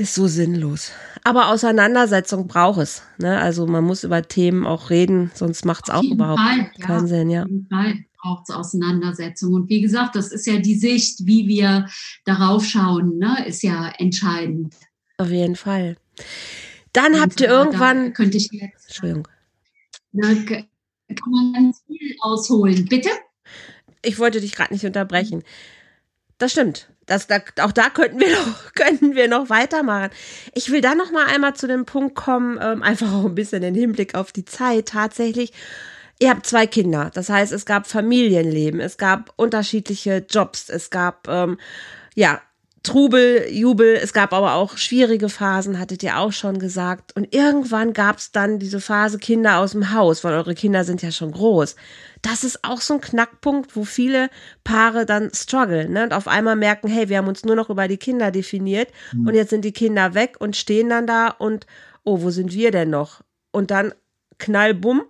ist so sinnlos. Aber Auseinandersetzung braucht es. Ne? Also man muss über Themen auch reden, sonst macht es auch überhaupt Fall, keinen ja, Sinn. Ja. Auf jeden Fall braucht es Auseinandersetzung. Und wie gesagt, das ist ja die Sicht, wie wir darauf schauen, ne? ist ja entscheidend. Auf jeden Fall. Dann Und habt ihr irgendwann. könnte ich jetzt. Entschuldigung. Da kann man ganz viel ausholen. Bitte? Ich wollte dich gerade nicht unterbrechen. Das stimmt. Das, da, auch da könnten wir noch, könnten wir noch weitermachen. Ich will dann noch mal einmal zu dem Punkt kommen, ähm, einfach auch ein bisschen im Hinblick auf die Zeit tatsächlich. Ihr habt zwei Kinder, das heißt, es gab Familienleben, es gab unterschiedliche Jobs, es gab ähm, ja Trubel, Jubel, es gab aber auch schwierige Phasen, hattet ihr auch schon gesagt. Und irgendwann gab es dann diese Phase Kinder aus dem Haus, weil eure Kinder sind ja schon groß. Das ist auch so ein Knackpunkt, wo viele Paare dann strugglen ne? und auf einmal merken, hey, wir haben uns nur noch über die Kinder definiert mhm. und jetzt sind die Kinder weg und stehen dann da und, oh, wo sind wir denn noch? Und dann knallbumm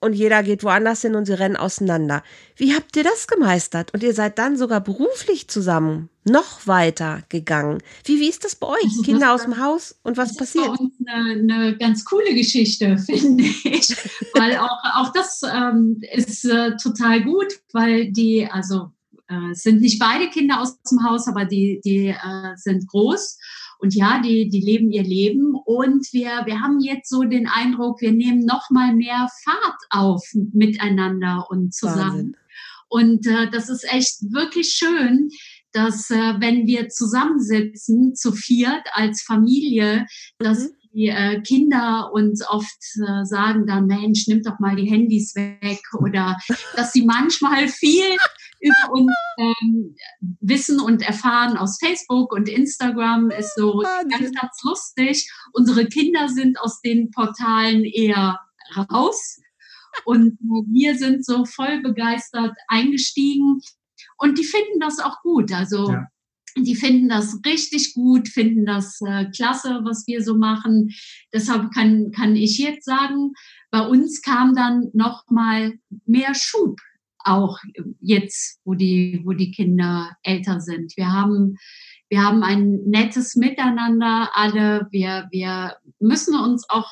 und jeder geht woanders hin und sie rennen auseinander. Wie habt ihr das gemeistert? Und ihr seid dann sogar beruflich zusammen noch weiter gegangen. Wie, wie ist das bei euch? Also Kinder aus dem Haus und was das passiert? Das ist bei uns eine, eine, ganz coole Geschichte, finde ich. weil auch, auch das ähm, ist äh, total gut, weil die, also äh, sind nicht beide Kinder aus dem Haus, aber die, die äh, sind groß. Und ja, die, die leben ihr Leben. Und wir, wir haben jetzt so den Eindruck, wir nehmen noch mal mehr Fahrt auf miteinander und zusammen. Wahnsinn. Und äh, das ist echt wirklich schön, dass äh, wenn wir zusammensitzen, zu viert als Familie, dass mhm. Die äh, Kinder uns oft äh, sagen dann, Mensch, nimm doch mal die Handys weg oder dass sie manchmal viel über uns ähm, wissen und erfahren aus Facebook und Instagram ist so ganz, ganz lustig. Unsere Kinder sind aus den Portalen eher raus. Und wir sind so voll begeistert eingestiegen. Und die finden das auch gut. Also ja. Die finden das richtig gut, finden das äh, klasse, was wir so machen. Deshalb kann, kann ich jetzt sagen, bei uns kam dann noch mal mehr Schub auch jetzt, wo die, wo die Kinder älter sind. Wir haben, wir haben ein nettes Miteinander alle. Wir, wir müssen uns auch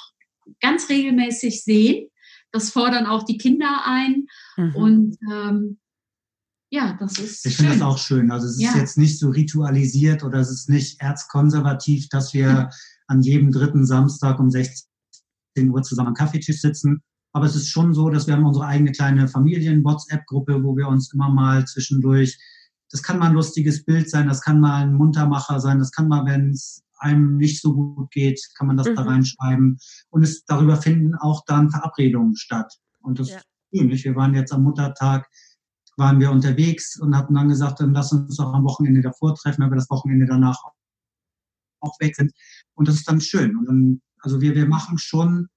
ganz regelmäßig sehen. Das fordern auch die Kinder ein. Mhm. Und ähm, ja, das ist. Ich finde das auch schön. Also es ist ja. jetzt nicht so ritualisiert oder es ist nicht erzkonservativ, dass wir mhm. an jedem dritten Samstag um 16 Uhr zusammen am Kaffeetisch sitzen, aber es ist schon so, dass wir haben unsere eigene kleine Familien-WhatsApp-Gruppe, wo wir uns immer mal zwischendurch, das kann mal ein lustiges Bild sein, das kann mal ein Muntermacher sein, das kann mal, wenn es einem nicht so gut geht, kann man das mhm. da reinschreiben. Und es, darüber finden auch dann Verabredungen statt. Und das ja. ist ähnlich. Wir waren jetzt am Muttertag, waren wir unterwegs und hatten dann gesagt, dann lass uns doch am Wochenende davor treffen, wir das Wochenende danach auch weg sind. Und das ist dann schön. Und dann, also wir, wir machen schon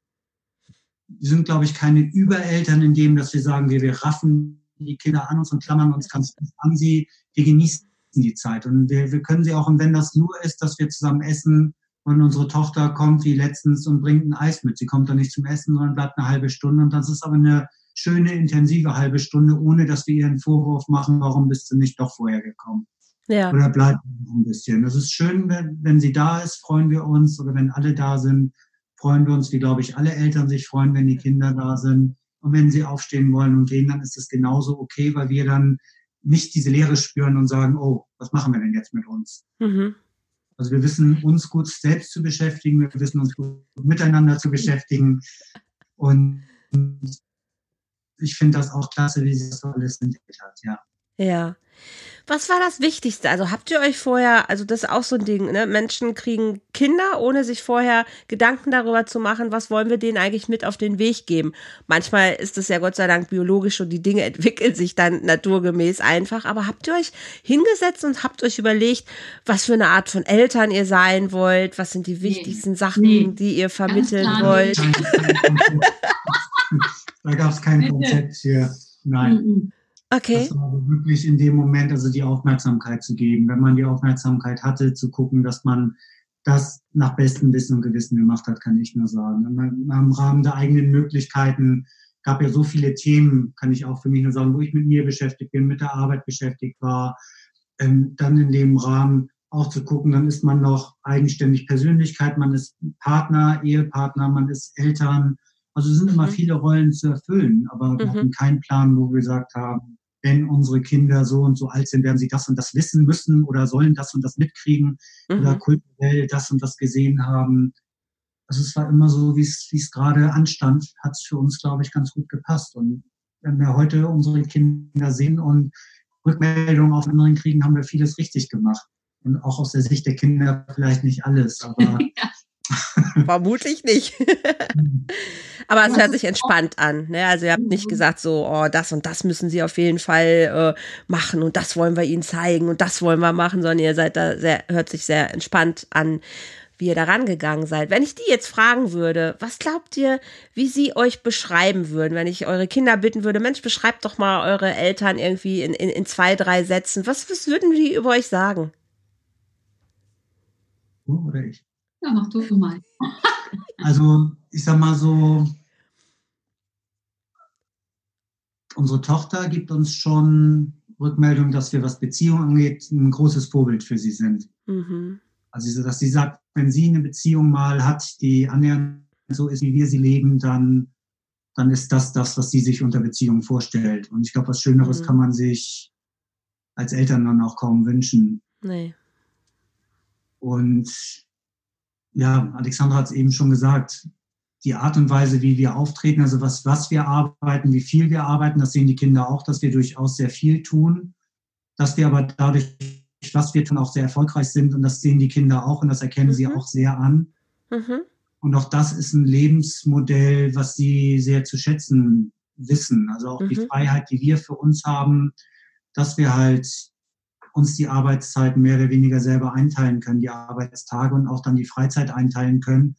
wir sind, glaube ich, keine Übereltern in dem, dass wir sagen, wir, wir raffen die Kinder an uns und klammern uns ganz an sie. Wir genießen die Zeit und wir, wir können sie auch, und wenn das nur ist, dass wir zusammen essen und unsere Tochter kommt wie letztens und bringt ein Eis mit. Sie kommt dann nicht zum Essen, sondern bleibt eine halbe Stunde und das ist aber eine schöne, intensive halbe Stunde, ohne dass wir ihr einen Vorwurf machen, warum bist du nicht doch vorher gekommen. Ja. Oder bleibt ein bisschen. Das ist schön, wenn, wenn sie da ist, freuen wir uns oder wenn alle da sind freuen wir uns, wie glaube ich alle Eltern sich freuen, wenn die Kinder da sind. Und wenn sie aufstehen wollen und gehen, dann ist das genauso okay, weil wir dann nicht diese Leere spüren und sagen, oh, was machen wir denn jetzt mit uns? Mhm. Also wir wissen uns gut selbst zu beschäftigen, wir wissen uns gut miteinander zu beschäftigen. Und ich finde das auch klasse, wie sie das alles entwickelt hat, ja. Ja. Was war das Wichtigste? Also habt ihr euch vorher, also das ist auch so ein Ding, ne? Menschen kriegen Kinder, ohne sich vorher Gedanken darüber zu machen, was wollen wir denen eigentlich mit auf den Weg geben. Manchmal ist es ja Gott sei Dank biologisch und die Dinge entwickeln sich dann naturgemäß einfach. Aber habt ihr euch hingesetzt und habt euch überlegt, was für eine Art von Eltern ihr sein wollt? Was sind die wichtigsten nee. Sachen, nee. die ihr vermitteln wollt? da gab es kein Konzept hier. Nein. Mhm. Okay. Das war wirklich in dem Moment, also die Aufmerksamkeit zu geben. Wenn man die Aufmerksamkeit hatte, zu gucken, dass man das nach bestem Wissen und Gewissen gemacht hat, kann ich nur sagen. Im Rahmen der eigenen Möglichkeiten gab ja so viele Themen, kann ich auch für mich nur sagen, wo ich mit mir beschäftigt bin, mit der Arbeit beschäftigt war. Ähm, dann in dem Rahmen auch zu gucken, dann ist man noch eigenständig Persönlichkeit, man ist Partner, Ehepartner, man ist Eltern. Also es sind immer mhm. viele Rollen zu erfüllen, aber mhm. wir hatten keinen Plan, wo wir gesagt haben, wenn unsere Kinder so und so alt sind, werden sie das und das wissen müssen oder sollen das und das mitkriegen mhm. oder kulturell das und das gesehen haben. Also es war immer so, wie es, wie es gerade anstand, hat es für uns, glaube ich, ganz gut gepasst. Und wenn wir heute unsere Kinder sehen und Rückmeldungen auf anderen kriegen, haben wir vieles richtig gemacht. Und auch aus der Sicht der Kinder vielleicht nicht alles, aber Vermutlich nicht. Aber es hört sich entspannt an. Ne? Also ihr habt nicht gesagt so, oh, das und das müssen sie auf jeden Fall äh, machen und das wollen wir ihnen zeigen und das wollen wir machen, sondern ihr seid da sehr, hört sich sehr entspannt an, wie ihr da rangegangen seid. Wenn ich die jetzt fragen würde, was glaubt ihr, wie sie euch beschreiben würden, wenn ich eure Kinder bitten würde, Mensch, beschreibt doch mal eure Eltern irgendwie in, in, in zwei, drei Sätzen. Was, was würden die über euch sagen? Du oder ich? Ja, mach du mal. also, ich sag mal so, unsere Tochter gibt uns schon Rückmeldung, dass wir, was Beziehung angeht, ein großes Vorbild für sie sind. Mhm. Also, dass sie sagt, wenn sie eine Beziehung mal hat, die annähernd so ist, wie wir sie leben, dann, dann ist das das, was sie sich unter Beziehung vorstellt. Und ich glaube, was Schöneres mhm. kann man sich als Eltern dann auch kaum wünschen. Nee. Und ja, Alexandra hat es eben schon gesagt, die Art und Weise, wie wir auftreten, also was, was wir arbeiten, wie viel wir arbeiten, das sehen die Kinder auch, dass wir durchaus sehr viel tun, dass wir aber dadurch, was wir tun, auch sehr erfolgreich sind und das sehen die Kinder auch und das erkennen mhm. sie auch sehr an. Mhm. Und auch das ist ein Lebensmodell, was sie sehr zu schätzen wissen. Also auch mhm. die Freiheit, die wir für uns haben, dass wir halt uns die Arbeitszeiten mehr oder weniger selber einteilen können, die Arbeitstage und auch dann die Freizeit einteilen können.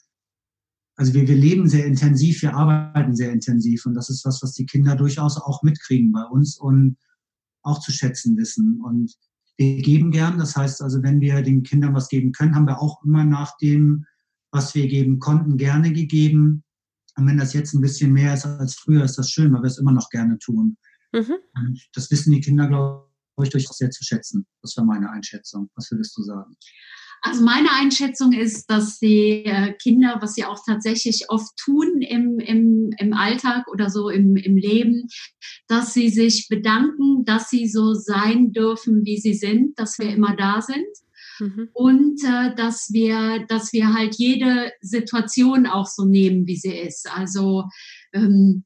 Also wir, wir leben sehr intensiv, wir arbeiten sehr intensiv und das ist was, was die Kinder durchaus auch mitkriegen bei uns und auch zu schätzen wissen. Und wir geben gern, das heißt also, wenn wir den Kindern was geben können, haben wir auch immer nach dem, was wir geben konnten, gerne gegeben. Und wenn das jetzt ein bisschen mehr ist als früher, ist das schön, weil wir es immer noch gerne tun. Mhm. Das wissen die Kinder, glaube ich, durchaus sehr zu schätzen. Das war meine Einschätzung. Was würdest du sagen? Also meine Einschätzung ist, dass die äh, Kinder, was sie auch tatsächlich oft tun im, im, im Alltag oder so im, im Leben, dass sie sich bedanken, dass sie so sein dürfen, wie sie sind, dass wir immer da sind. Mhm. Und äh, dass wir, dass wir halt jede Situation auch so nehmen, wie sie ist. Also ähm,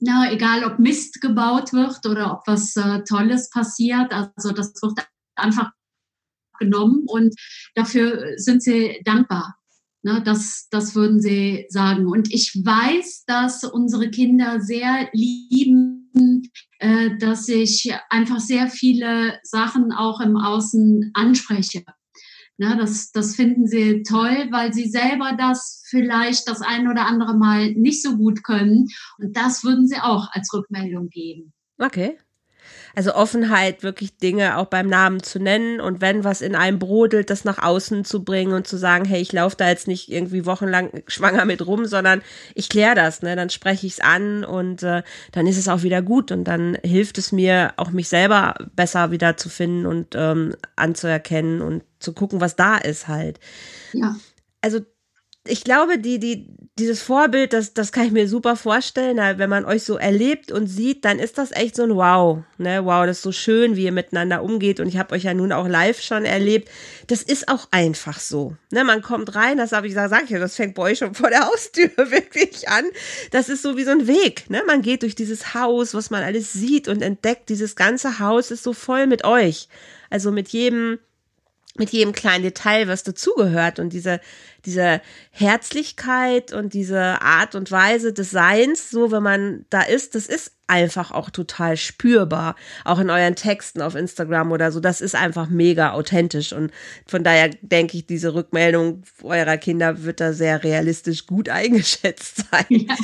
na, egal ob Mist gebaut wird oder ob was äh, Tolles passiert. Also das wird einfach genommen und dafür sind sie dankbar. Ne, das, das würden sie sagen. Und ich weiß, dass unsere Kinder sehr lieben, äh, dass ich einfach sehr viele Sachen auch im Außen anspreche. Ne, das, das finden sie toll, weil sie selber das vielleicht das ein oder andere Mal nicht so gut können. Und das würden sie auch als Rückmeldung geben. Okay. Also Offenheit, wirklich Dinge auch beim Namen zu nennen und wenn was in einem brodelt, das nach außen zu bringen und zu sagen, hey, ich laufe da jetzt nicht irgendwie wochenlang schwanger mit rum, sondern ich kläre das, ne? Dann spreche ich es an und äh, dann ist es auch wieder gut und dann hilft es mir, auch mich selber besser wieder zu finden und ähm, anzuerkennen und zu gucken, was da ist halt. Ja. Also ich glaube, die, die, dieses Vorbild, das, das kann ich mir super vorstellen. Wenn man euch so erlebt und sieht, dann ist das echt so ein Wow. Ne? Wow, das ist so schön, wie ihr miteinander umgeht. Und ich habe euch ja nun auch live schon erlebt. Das ist auch einfach so. Ne? Man kommt rein, das habe ich gesagt, sag ich das fängt bei euch schon vor der Haustür wirklich an. Das ist so wie so ein Weg. Ne? Man geht durch dieses Haus, was man alles sieht und entdeckt. Dieses ganze Haus ist so voll mit euch. Also mit jedem mit jedem kleinen Detail, was dazugehört und diese, diese Herzlichkeit und diese Art und Weise des Seins, so wenn man da ist, das ist einfach auch total spürbar. Auch in euren Texten auf Instagram oder so. Das ist einfach mega authentisch. Und von daher denke ich, diese Rückmeldung eurer Kinder wird da sehr realistisch gut eingeschätzt sein. Ja.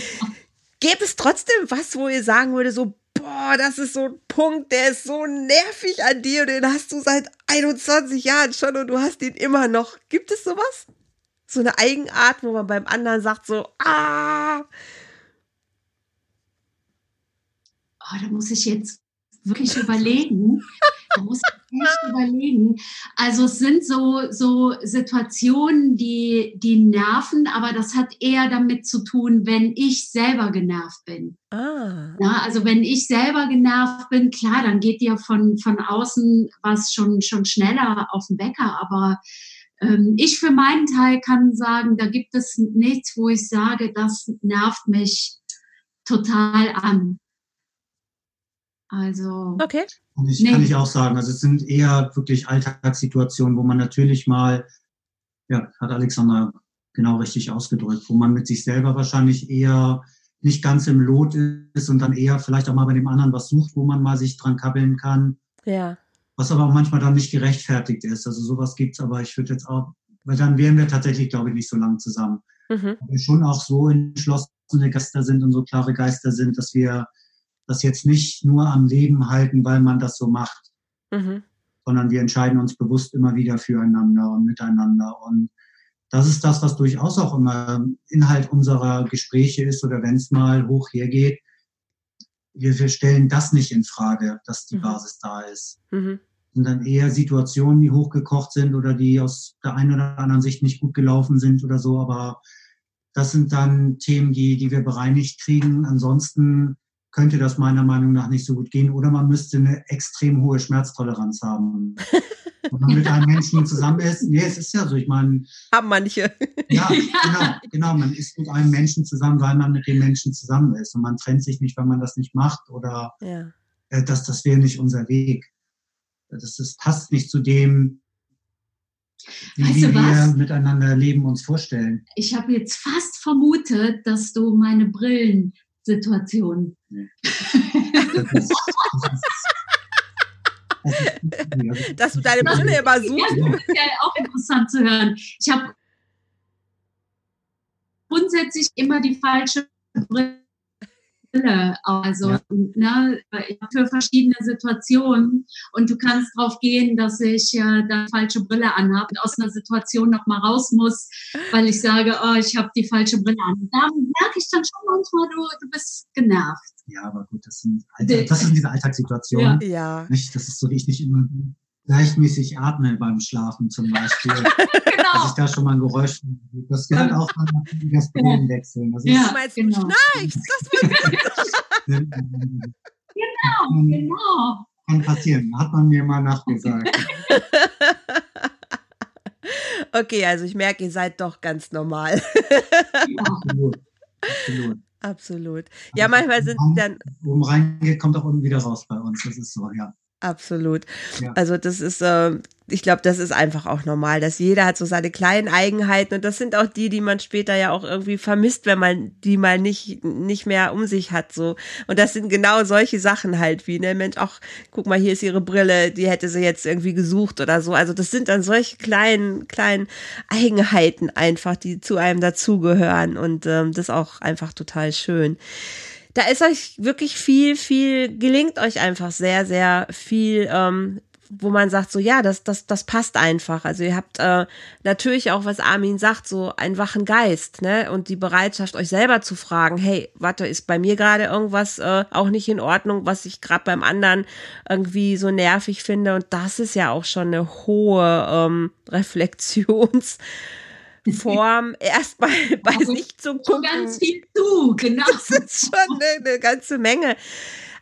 Gäbe es trotzdem was, wo ihr sagen würde, so, boah, das ist so ein Punkt, der ist so nervig an dir und den hast du seit 21 Jahren schon und du hast ihn immer noch. Gibt es sowas? So eine Eigenart, wo man beim anderen sagt so, ah. Oh, da muss ich jetzt wirklich überlegen. Da muss echt überlegen. Also es sind so, so Situationen, die, die nerven, aber das hat eher damit zu tun, wenn ich selber genervt bin. Ah. Ja, also wenn ich selber genervt bin, klar, dann geht dir von, von außen was schon, schon schneller auf den Wecker, aber ähm, ich für meinen Teil kann sagen, da gibt es nichts, wo ich sage, das nervt mich total an. Also. Okay. Und ich nee. kann ich auch sagen, also es sind eher wirklich Alltagssituationen, wo man natürlich mal, ja, hat Alexander genau richtig ausgedrückt, wo man mit sich selber wahrscheinlich eher nicht ganz im Lot ist und dann eher vielleicht auch mal bei dem anderen was sucht, wo man mal sich dran kabbeln kann. Ja. Was aber auch manchmal dann nicht gerechtfertigt ist. Also sowas gibt's, aber ich würde jetzt auch, weil dann wären wir tatsächlich, glaube ich, nicht so lang zusammen. Mhm. Weil wir schon auch so entschlossene Geister sind und so klare Geister sind, dass wir das jetzt nicht nur am Leben halten, weil man das so macht, mhm. sondern wir entscheiden uns bewusst immer wieder füreinander und miteinander. Und das ist das, was durchaus auch immer Inhalt unserer Gespräche ist oder wenn es mal hoch hergeht. Wir, wir stellen das nicht in Frage, dass die mhm. Basis da ist. Mhm. Und dann eher Situationen, die hochgekocht sind oder die aus der einen oder anderen Sicht nicht gut gelaufen sind oder so. Aber das sind dann Themen, die, die wir bereinigt kriegen. Ansonsten könnte das meiner Meinung nach nicht so gut gehen. Oder man müsste eine extrem hohe Schmerztoleranz haben. Wenn man mit einem Menschen zusammen ist, nee, es ist ja so, ich meine. Haben manche. Ja, genau, genau. Man ist mit einem Menschen zusammen, weil man mit dem Menschen zusammen ist. Und man trennt sich nicht, weil man das nicht macht oder ja. äh, das, das wäre nicht unser Weg. Das, das passt nicht zu dem, wie, weißt wie wir miteinander leben, uns vorstellen. Ich habe jetzt fast vermutet, dass du meine Brillen Situation. Dass du deine Brille immer suchst. Ja, das ist ja auch interessant zu hören. Ich habe grundsätzlich immer die falsche Brille also ja. ne, für verschiedene Situationen. Und du kannst darauf gehen, dass ich äh, da falsche Brille anhabe und aus einer Situation noch mal raus muss, weil ich sage, oh, ich habe die falsche Brille an. Da merke ich dann schon manchmal, du, du bist genervt. Ja, aber gut, das sind, Alltag, das sind diese Alltagssituationen. Ja. Nicht, das ist so, wie ich nicht immer gleichmäßig atme beim Schlafen zum Beispiel. genau. Dass ich da schon mal ein Geräusch, das gehört auch mal das Brillenwechseln. Das ja, meinst genau. schnarchst? Das genau, genau. Kann passieren, hat man mir mal nachgesagt. okay, also ich merke, ihr seid doch ganz normal. Absolut. Absolut. Absolut. Ja, manchmal sind dann. Oben reingeht, kommt auch unten wieder raus bei uns. Das ist so, ja. Absolut. Ja. Also das ist, äh, ich glaube, das ist einfach auch normal, dass jeder hat so seine kleinen Eigenheiten und das sind auch die, die man später ja auch irgendwie vermisst, wenn man die mal nicht, nicht mehr um sich hat, so. Und das sind genau solche Sachen halt, wie, ne, Mensch, ach, guck mal, hier ist ihre Brille, die hätte sie jetzt irgendwie gesucht oder so. Also das sind dann solche kleinen, kleinen Eigenheiten einfach, die zu einem dazugehören und ähm, das ist auch einfach total schön da ist euch wirklich viel, viel, gelingt euch einfach sehr, sehr viel, ähm, wo man sagt, so ja, das, das, das passt einfach. Also ihr habt äh, natürlich auch, was Armin sagt, so einen wachen Geist, ne? Und die Bereitschaft, euch selber zu fragen, hey, warte, ist bei mir gerade irgendwas äh, auch nicht in Ordnung, was ich gerade beim anderen irgendwie so nervig finde. Und das ist ja auch schon eine hohe ähm, Reflexions- Form erstmal bei also sich zu gucken. Ganz viel zu, genau. Das ist schon eine, eine ganze Menge.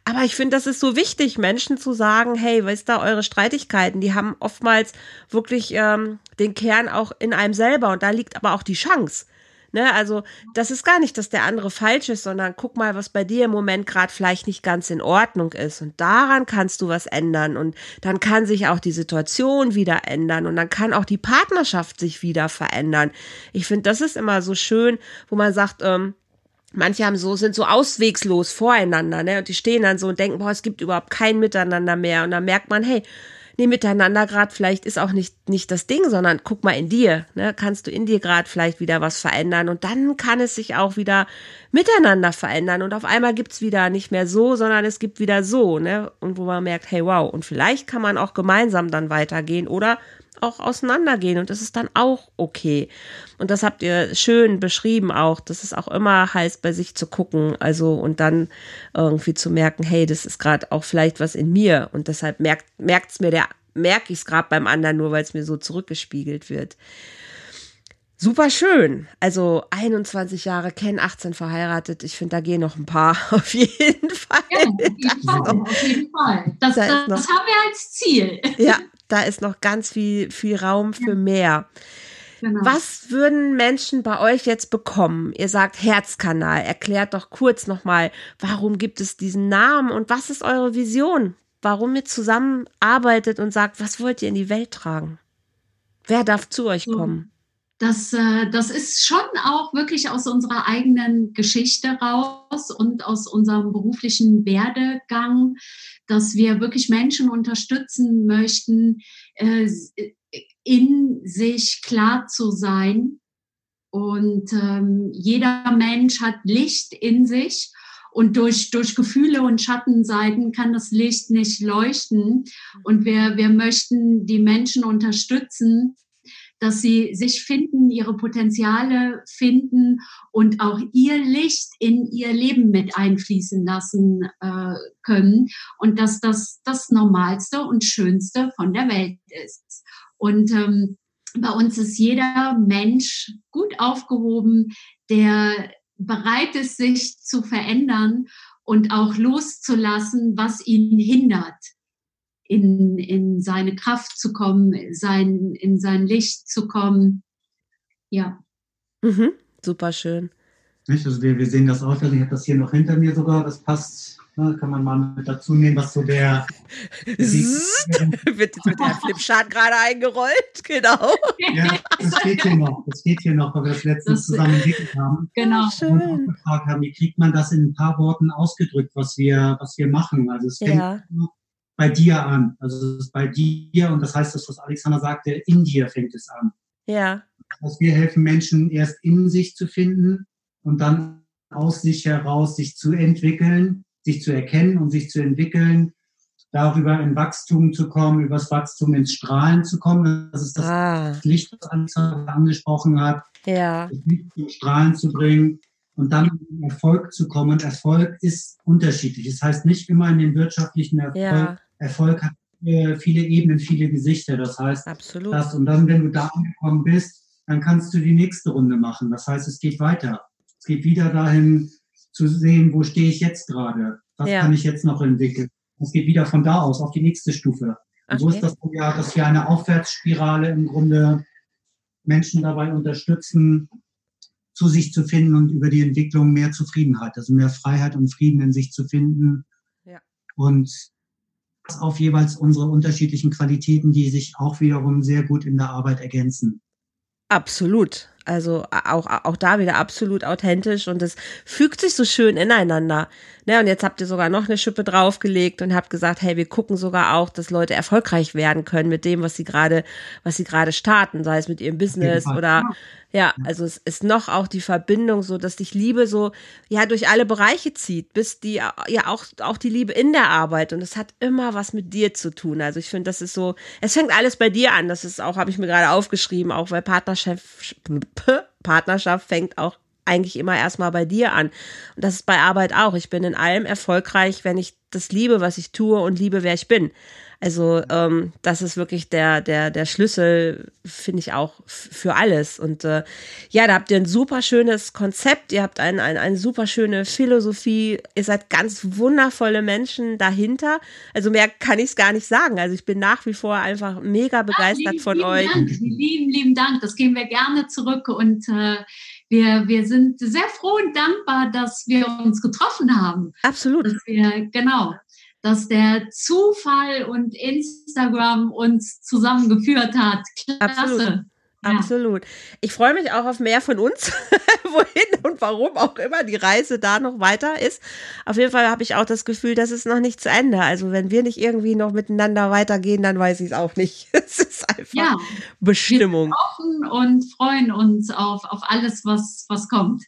Aber ich finde, das ist so wichtig, Menschen zu sagen, hey, weißt du, eure Streitigkeiten, die haben oftmals wirklich ähm, den Kern auch in einem selber und da liegt aber auch die Chance. Ne, also das ist gar nicht, dass der andere falsch ist, sondern guck mal, was bei dir im Moment gerade vielleicht nicht ganz in Ordnung ist. Und daran kannst du was ändern. Und dann kann sich auch die Situation wieder ändern. Und dann kann auch die Partnerschaft sich wieder verändern. Ich finde, das ist immer so schön, wo man sagt, ähm, manche haben so, sind so auswegslos voreinander, ne? Und die stehen dann so und denken, boah, es gibt überhaupt kein Miteinander mehr. Und dann merkt man, hey, nee, miteinander gerade vielleicht ist auch nicht, nicht das Ding, sondern guck mal in dir, ne? Kannst du in dir gerade vielleicht wieder was verändern und dann kann es sich auch wieder miteinander verändern und auf einmal gibt's wieder nicht mehr so, sondern es gibt wieder so, ne? Und wo man merkt, hey, wow, und vielleicht kann man auch gemeinsam dann weitergehen oder auch auseinandergehen und das ist dann auch okay. Und das habt ihr schön beschrieben auch, dass es auch immer heißt, bei sich zu gucken, also und dann irgendwie zu merken, hey, das ist gerade auch vielleicht was in mir und deshalb merkt merkt's mir der merke ich es gerade beim anderen nur, weil es mir so zurückgespiegelt wird. Super schön. Also 21 Jahre kennen, 18 verheiratet. Ich finde, da gehen noch ein paar auf jeden Fall. Ja, auf jeden Fall. Auf jeden Fall. Das, da das, das haben wir als Ziel. Ja, da ist noch ganz viel, viel Raum für mehr. Genau. Was würden Menschen bei euch jetzt bekommen? Ihr sagt Herzkanal. Erklärt doch kurz nochmal, warum gibt es diesen Namen und was ist eure Vision? Warum ihr zusammenarbeitet und sagt, was wollt ihr in die Welt tragen? Wer darf zu euch kommen? Das, äh, das ist schon auch wirklich aus unserer eigenen Geschichte raus und aus unserem beruflichen Werdegang, dass wir wirklich Menschen unterstützen möchten, äh, in sich klar zu sein. Und ähm, jeder Mensch hat Licht in sich und durch, durch Gefühle und Schattenseiten kann das Licht nicht leuchten. Und wir, wir möchten die Menschen unterstützen, dass sie sich finden, ihre Potenziale finden und auch ihr Licht in ihr Leben mit einfließen lassen äh, können und dass das das Normalste und Schönste von der Welt ist. Und ähm, bei uns ist jeder Mensch gut aufgehoben, der bereit ist, sich zu verändern und auch loszulassen, was ihn hindert in, in seine Kraft zu kommen, sein, in sein Licht zu kommen. Ja. Mhm, super schön. Nicht? Also wir, wir sehen das auch, also ich habe das hier noch hinter mir sogar, das passt, ne, kann man mal mit dazu nehmen, was so der... wird mit der Flipchart gerade eingerollt, genau. Ja, das geht hier noch, das geht hier noch, weil wir das letztens das, zusammen entwickelt haben. Genau. Und auch gefragt haben, wie kriegt man das in ein paar Worten ausgedrückt, was wir, was wir machen. Also es fängt ja bei dir an. Also es ist bei dir und das heißt, das, was Alexander sagte, in dir fängt es an. Ja. Also wir helfen Menschen erst in sich zu finden und dann aus sich heraus sich zu entwickeln, sich zu erkennen und sich zu entwickeln, darüber in Wachstum zu kommen, übers Wachstum ins Strahlen zu kommen. Das ist das ah. Licht, was Alexander angesprochen hat. Ja. Das Licht zum Strahlen zu bringen und dann in Erfolg zu kommen. Und Erfolg ist unterschiedlich. Das heißt nicht immer in den wirtschaftlichen Erfolg. Ja. Erfolg hat viele Ebenen, viele Gesichter. Das heißt, Absolut. Das, und dann, wenn du da angekommen bist, dann kannst du die nächste Runde machen. Das heißt, es geht weiter. Es geht wieder dahin zu sehen, wo stehe ich jetzt gerade? Was ja. kann ich jetzt noch entwickeln? Es geht wieder von da aus auf die nächste Stufe. Und okay. so ist das ja, dass wir eine Aufwärtsspirale im Grunde Menschen dabei unterstützen, zu sich zu finden und über die Entwicklung mehr Zufriedenheit, also mehr Freiheit und Frieden in sich zu finden. Ja. Und auf jeweils unsere unterschiedlichen Qualitäten, die sich auch wiederum sehr gut in der Arbeit ergänzen. Absolut. Also auch, auch da wieder absolut authentisch und es fügt sich so schön ineinander. Ne, und jetzt habt ihr sogar noch eine Schippe draufgelegt und habt gesagt, hey, wir gucken sogar auch, dass Leute erfolgreich werden können mit dem, was sie gerade, was sie gerade starten, sei es mit ihrem Business oder ja, also es ist noch auch die Verbindung so, dass dich Liebe so ja durch alle Bereiche zieht, bis die ja auch auch die Liebe in der Arbeit und es hat immer was mit dir zu tun. Also ich finde, das ist so, es fängt alles bei dir an. Das ist auch, habe ich mir gerade aufgeschrieben, auch weil Partnerschaft Partnerschaft fängt auch eigentlich immer erstmal bei dir an. Und das ist bei Arbeit auch. Ich bin in allem erfolgreich, wenn ich das liebe, was ich tue und liebe, wer ich bin. Also ähm, das ist wirklich der, der, der Schlüssel, finde ich auch für alles. Und äh, ja, da habt ihr ein super schönes Konzept, ihr habt ein, ein, eine super schöne Philosophie, ihr seid ganz wundervolle Menschen dahinter. Also mehr kann ich es gar nicht sagen. Also ich bin nach wie vor einfach mega begeistert ja, lieben, von lieben euch. Dank. Lieben, lieben Dank. Das geben wir gerne zurück und äh, wir, wir sind sehr froh und dankbar, dass wir uns getroffen haben. Absolut. Wir, genau dass der Zufall und Instagram uns zusammengeführt hat. Klasse. Absolut. Absolut. Ich freue mich auch auf mehr von uns, wohin und warum auch immer die Reise da noch weiter ist. Auf jeden Fall habe ich auch das Gefühl, dass es noch nicht zu Ende. Also wenn wir nicht irgendwie noch miteinander weitergehen, dann weiß ich es auch nicht. Es ist einfach ja, Bestimmung. Wir sind offen und freuen uns auf, auf alles, was, was kommt.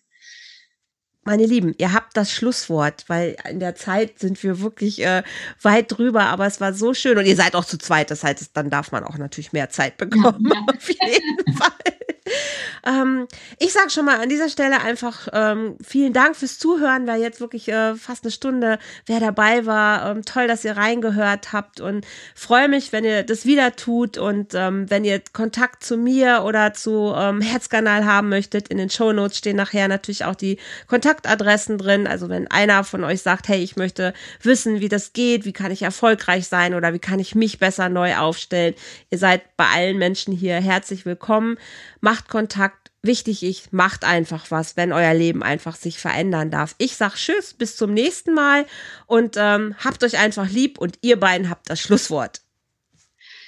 Meine Lieben, ihr habt das Schlusswort, weil in der Zeit sind wir wirklich äh, weit drüber, aber es war so schön und ihr seid auch zu zweit, das heißt, dann darf man auch natürlich mehr Zeit bekommen. Ja. Auf jeden Fall. Ähm, ich sage schon mal an dieser Stelle einfach ähm, vielen Dank fürs Zuhören, weil jetzt wirklich äh, fast eine Stunde wer dabei war. Ähm, toll, dass ihr reingehört habt und freue mich, wenn ihr das wieder tut und ähm, wenn ihr Kontakt zu mir oder zu ähm, Herzkanal haben möchtet. In den Show Notes stehen nachher natürlich auch die Kontaktadressen drin. Also wenn einer von euch sagt, hey, ich möchte wissen, wie das geht, wie kann ich erfolgreich sein oder wie kann ich mich besser neu aufstellen. Ihr seid bei allen Menschen hier herzlich willkommen. Macht Kontakt wichtig ist, macht einfach was, wenn euer Leben einfach sich verändern darf. Ich sag Tschüss, bis zum nächsten Mal und ähm, habt euch einfach lieb und ihr beiden habt das Schlusswort.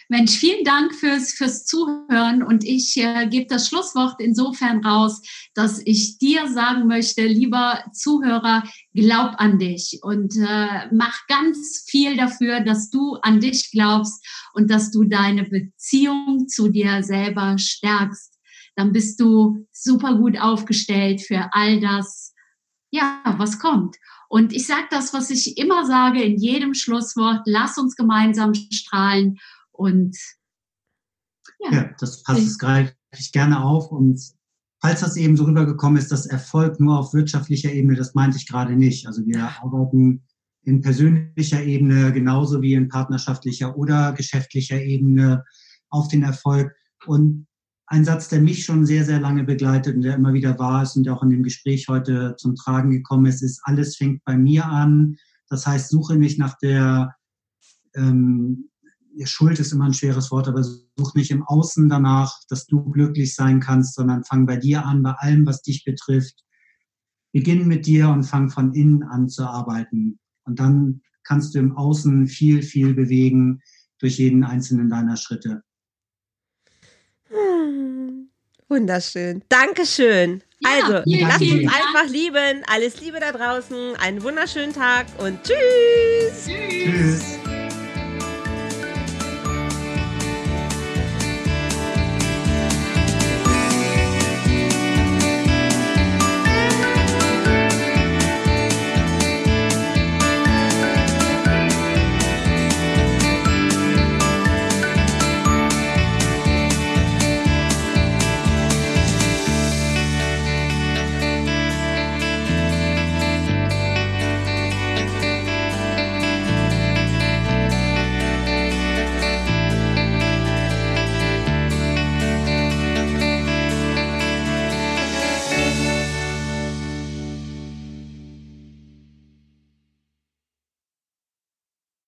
Mensch, vielen Dank fürs, fürs Zuhören und ich äh, gebe das Schlusswort insofern raus, dass ich dir sagen möchte, lieber Zuhörer, glaub an dich und äh, mach ganz viel dafür, dass du an dich glaubst und dass du deine Beziehung zu dir selber stärkst dann bist du super gut aufgestellt für all das, ja, was kommt. Und ich sage das, was ich immer sage in jedem Schlusswort, lass uns gemeinsam strahlen und ja. ja das passt es greife ich gerne auf und falls das eben so rübergekommen ist, dass Erfolg nur auf wirtschaftlicher Ebene, das meinte ich gerade nicht. Also wir arbeiten in persönlicher Ebene genauso wie in partnerschaftlicher oder geschäftlicher Ebene auf den Erfolg. Und ein Satz, der mich schon sehr, sehr lange begleitet und der immer wieder war ist und auch in dem Gespräch heute zum Tragen gekommen ist, ist, alles fängt bei mir an. Das heißt, suche nicht nach der, ähm, Schuld ist immer ein schweres Wort, aber such nicht im Außen danach, dass du glücklich sein kannst, sondern fang bei dir an, bei allem, was dich betrifft. Beginn mit dir und fang von innen an zu arbeiten. Und dann kannst du im Außen viel, viel bewegen durch jeden einzelnen deiner Schritte. Wunderschön. Dankeschön. Ja, also, vielen, lasst uns einfach lieben. Alles Liebe da draußen. Einen wunderschönen Tag und tschüss. Tschüss. tschüss.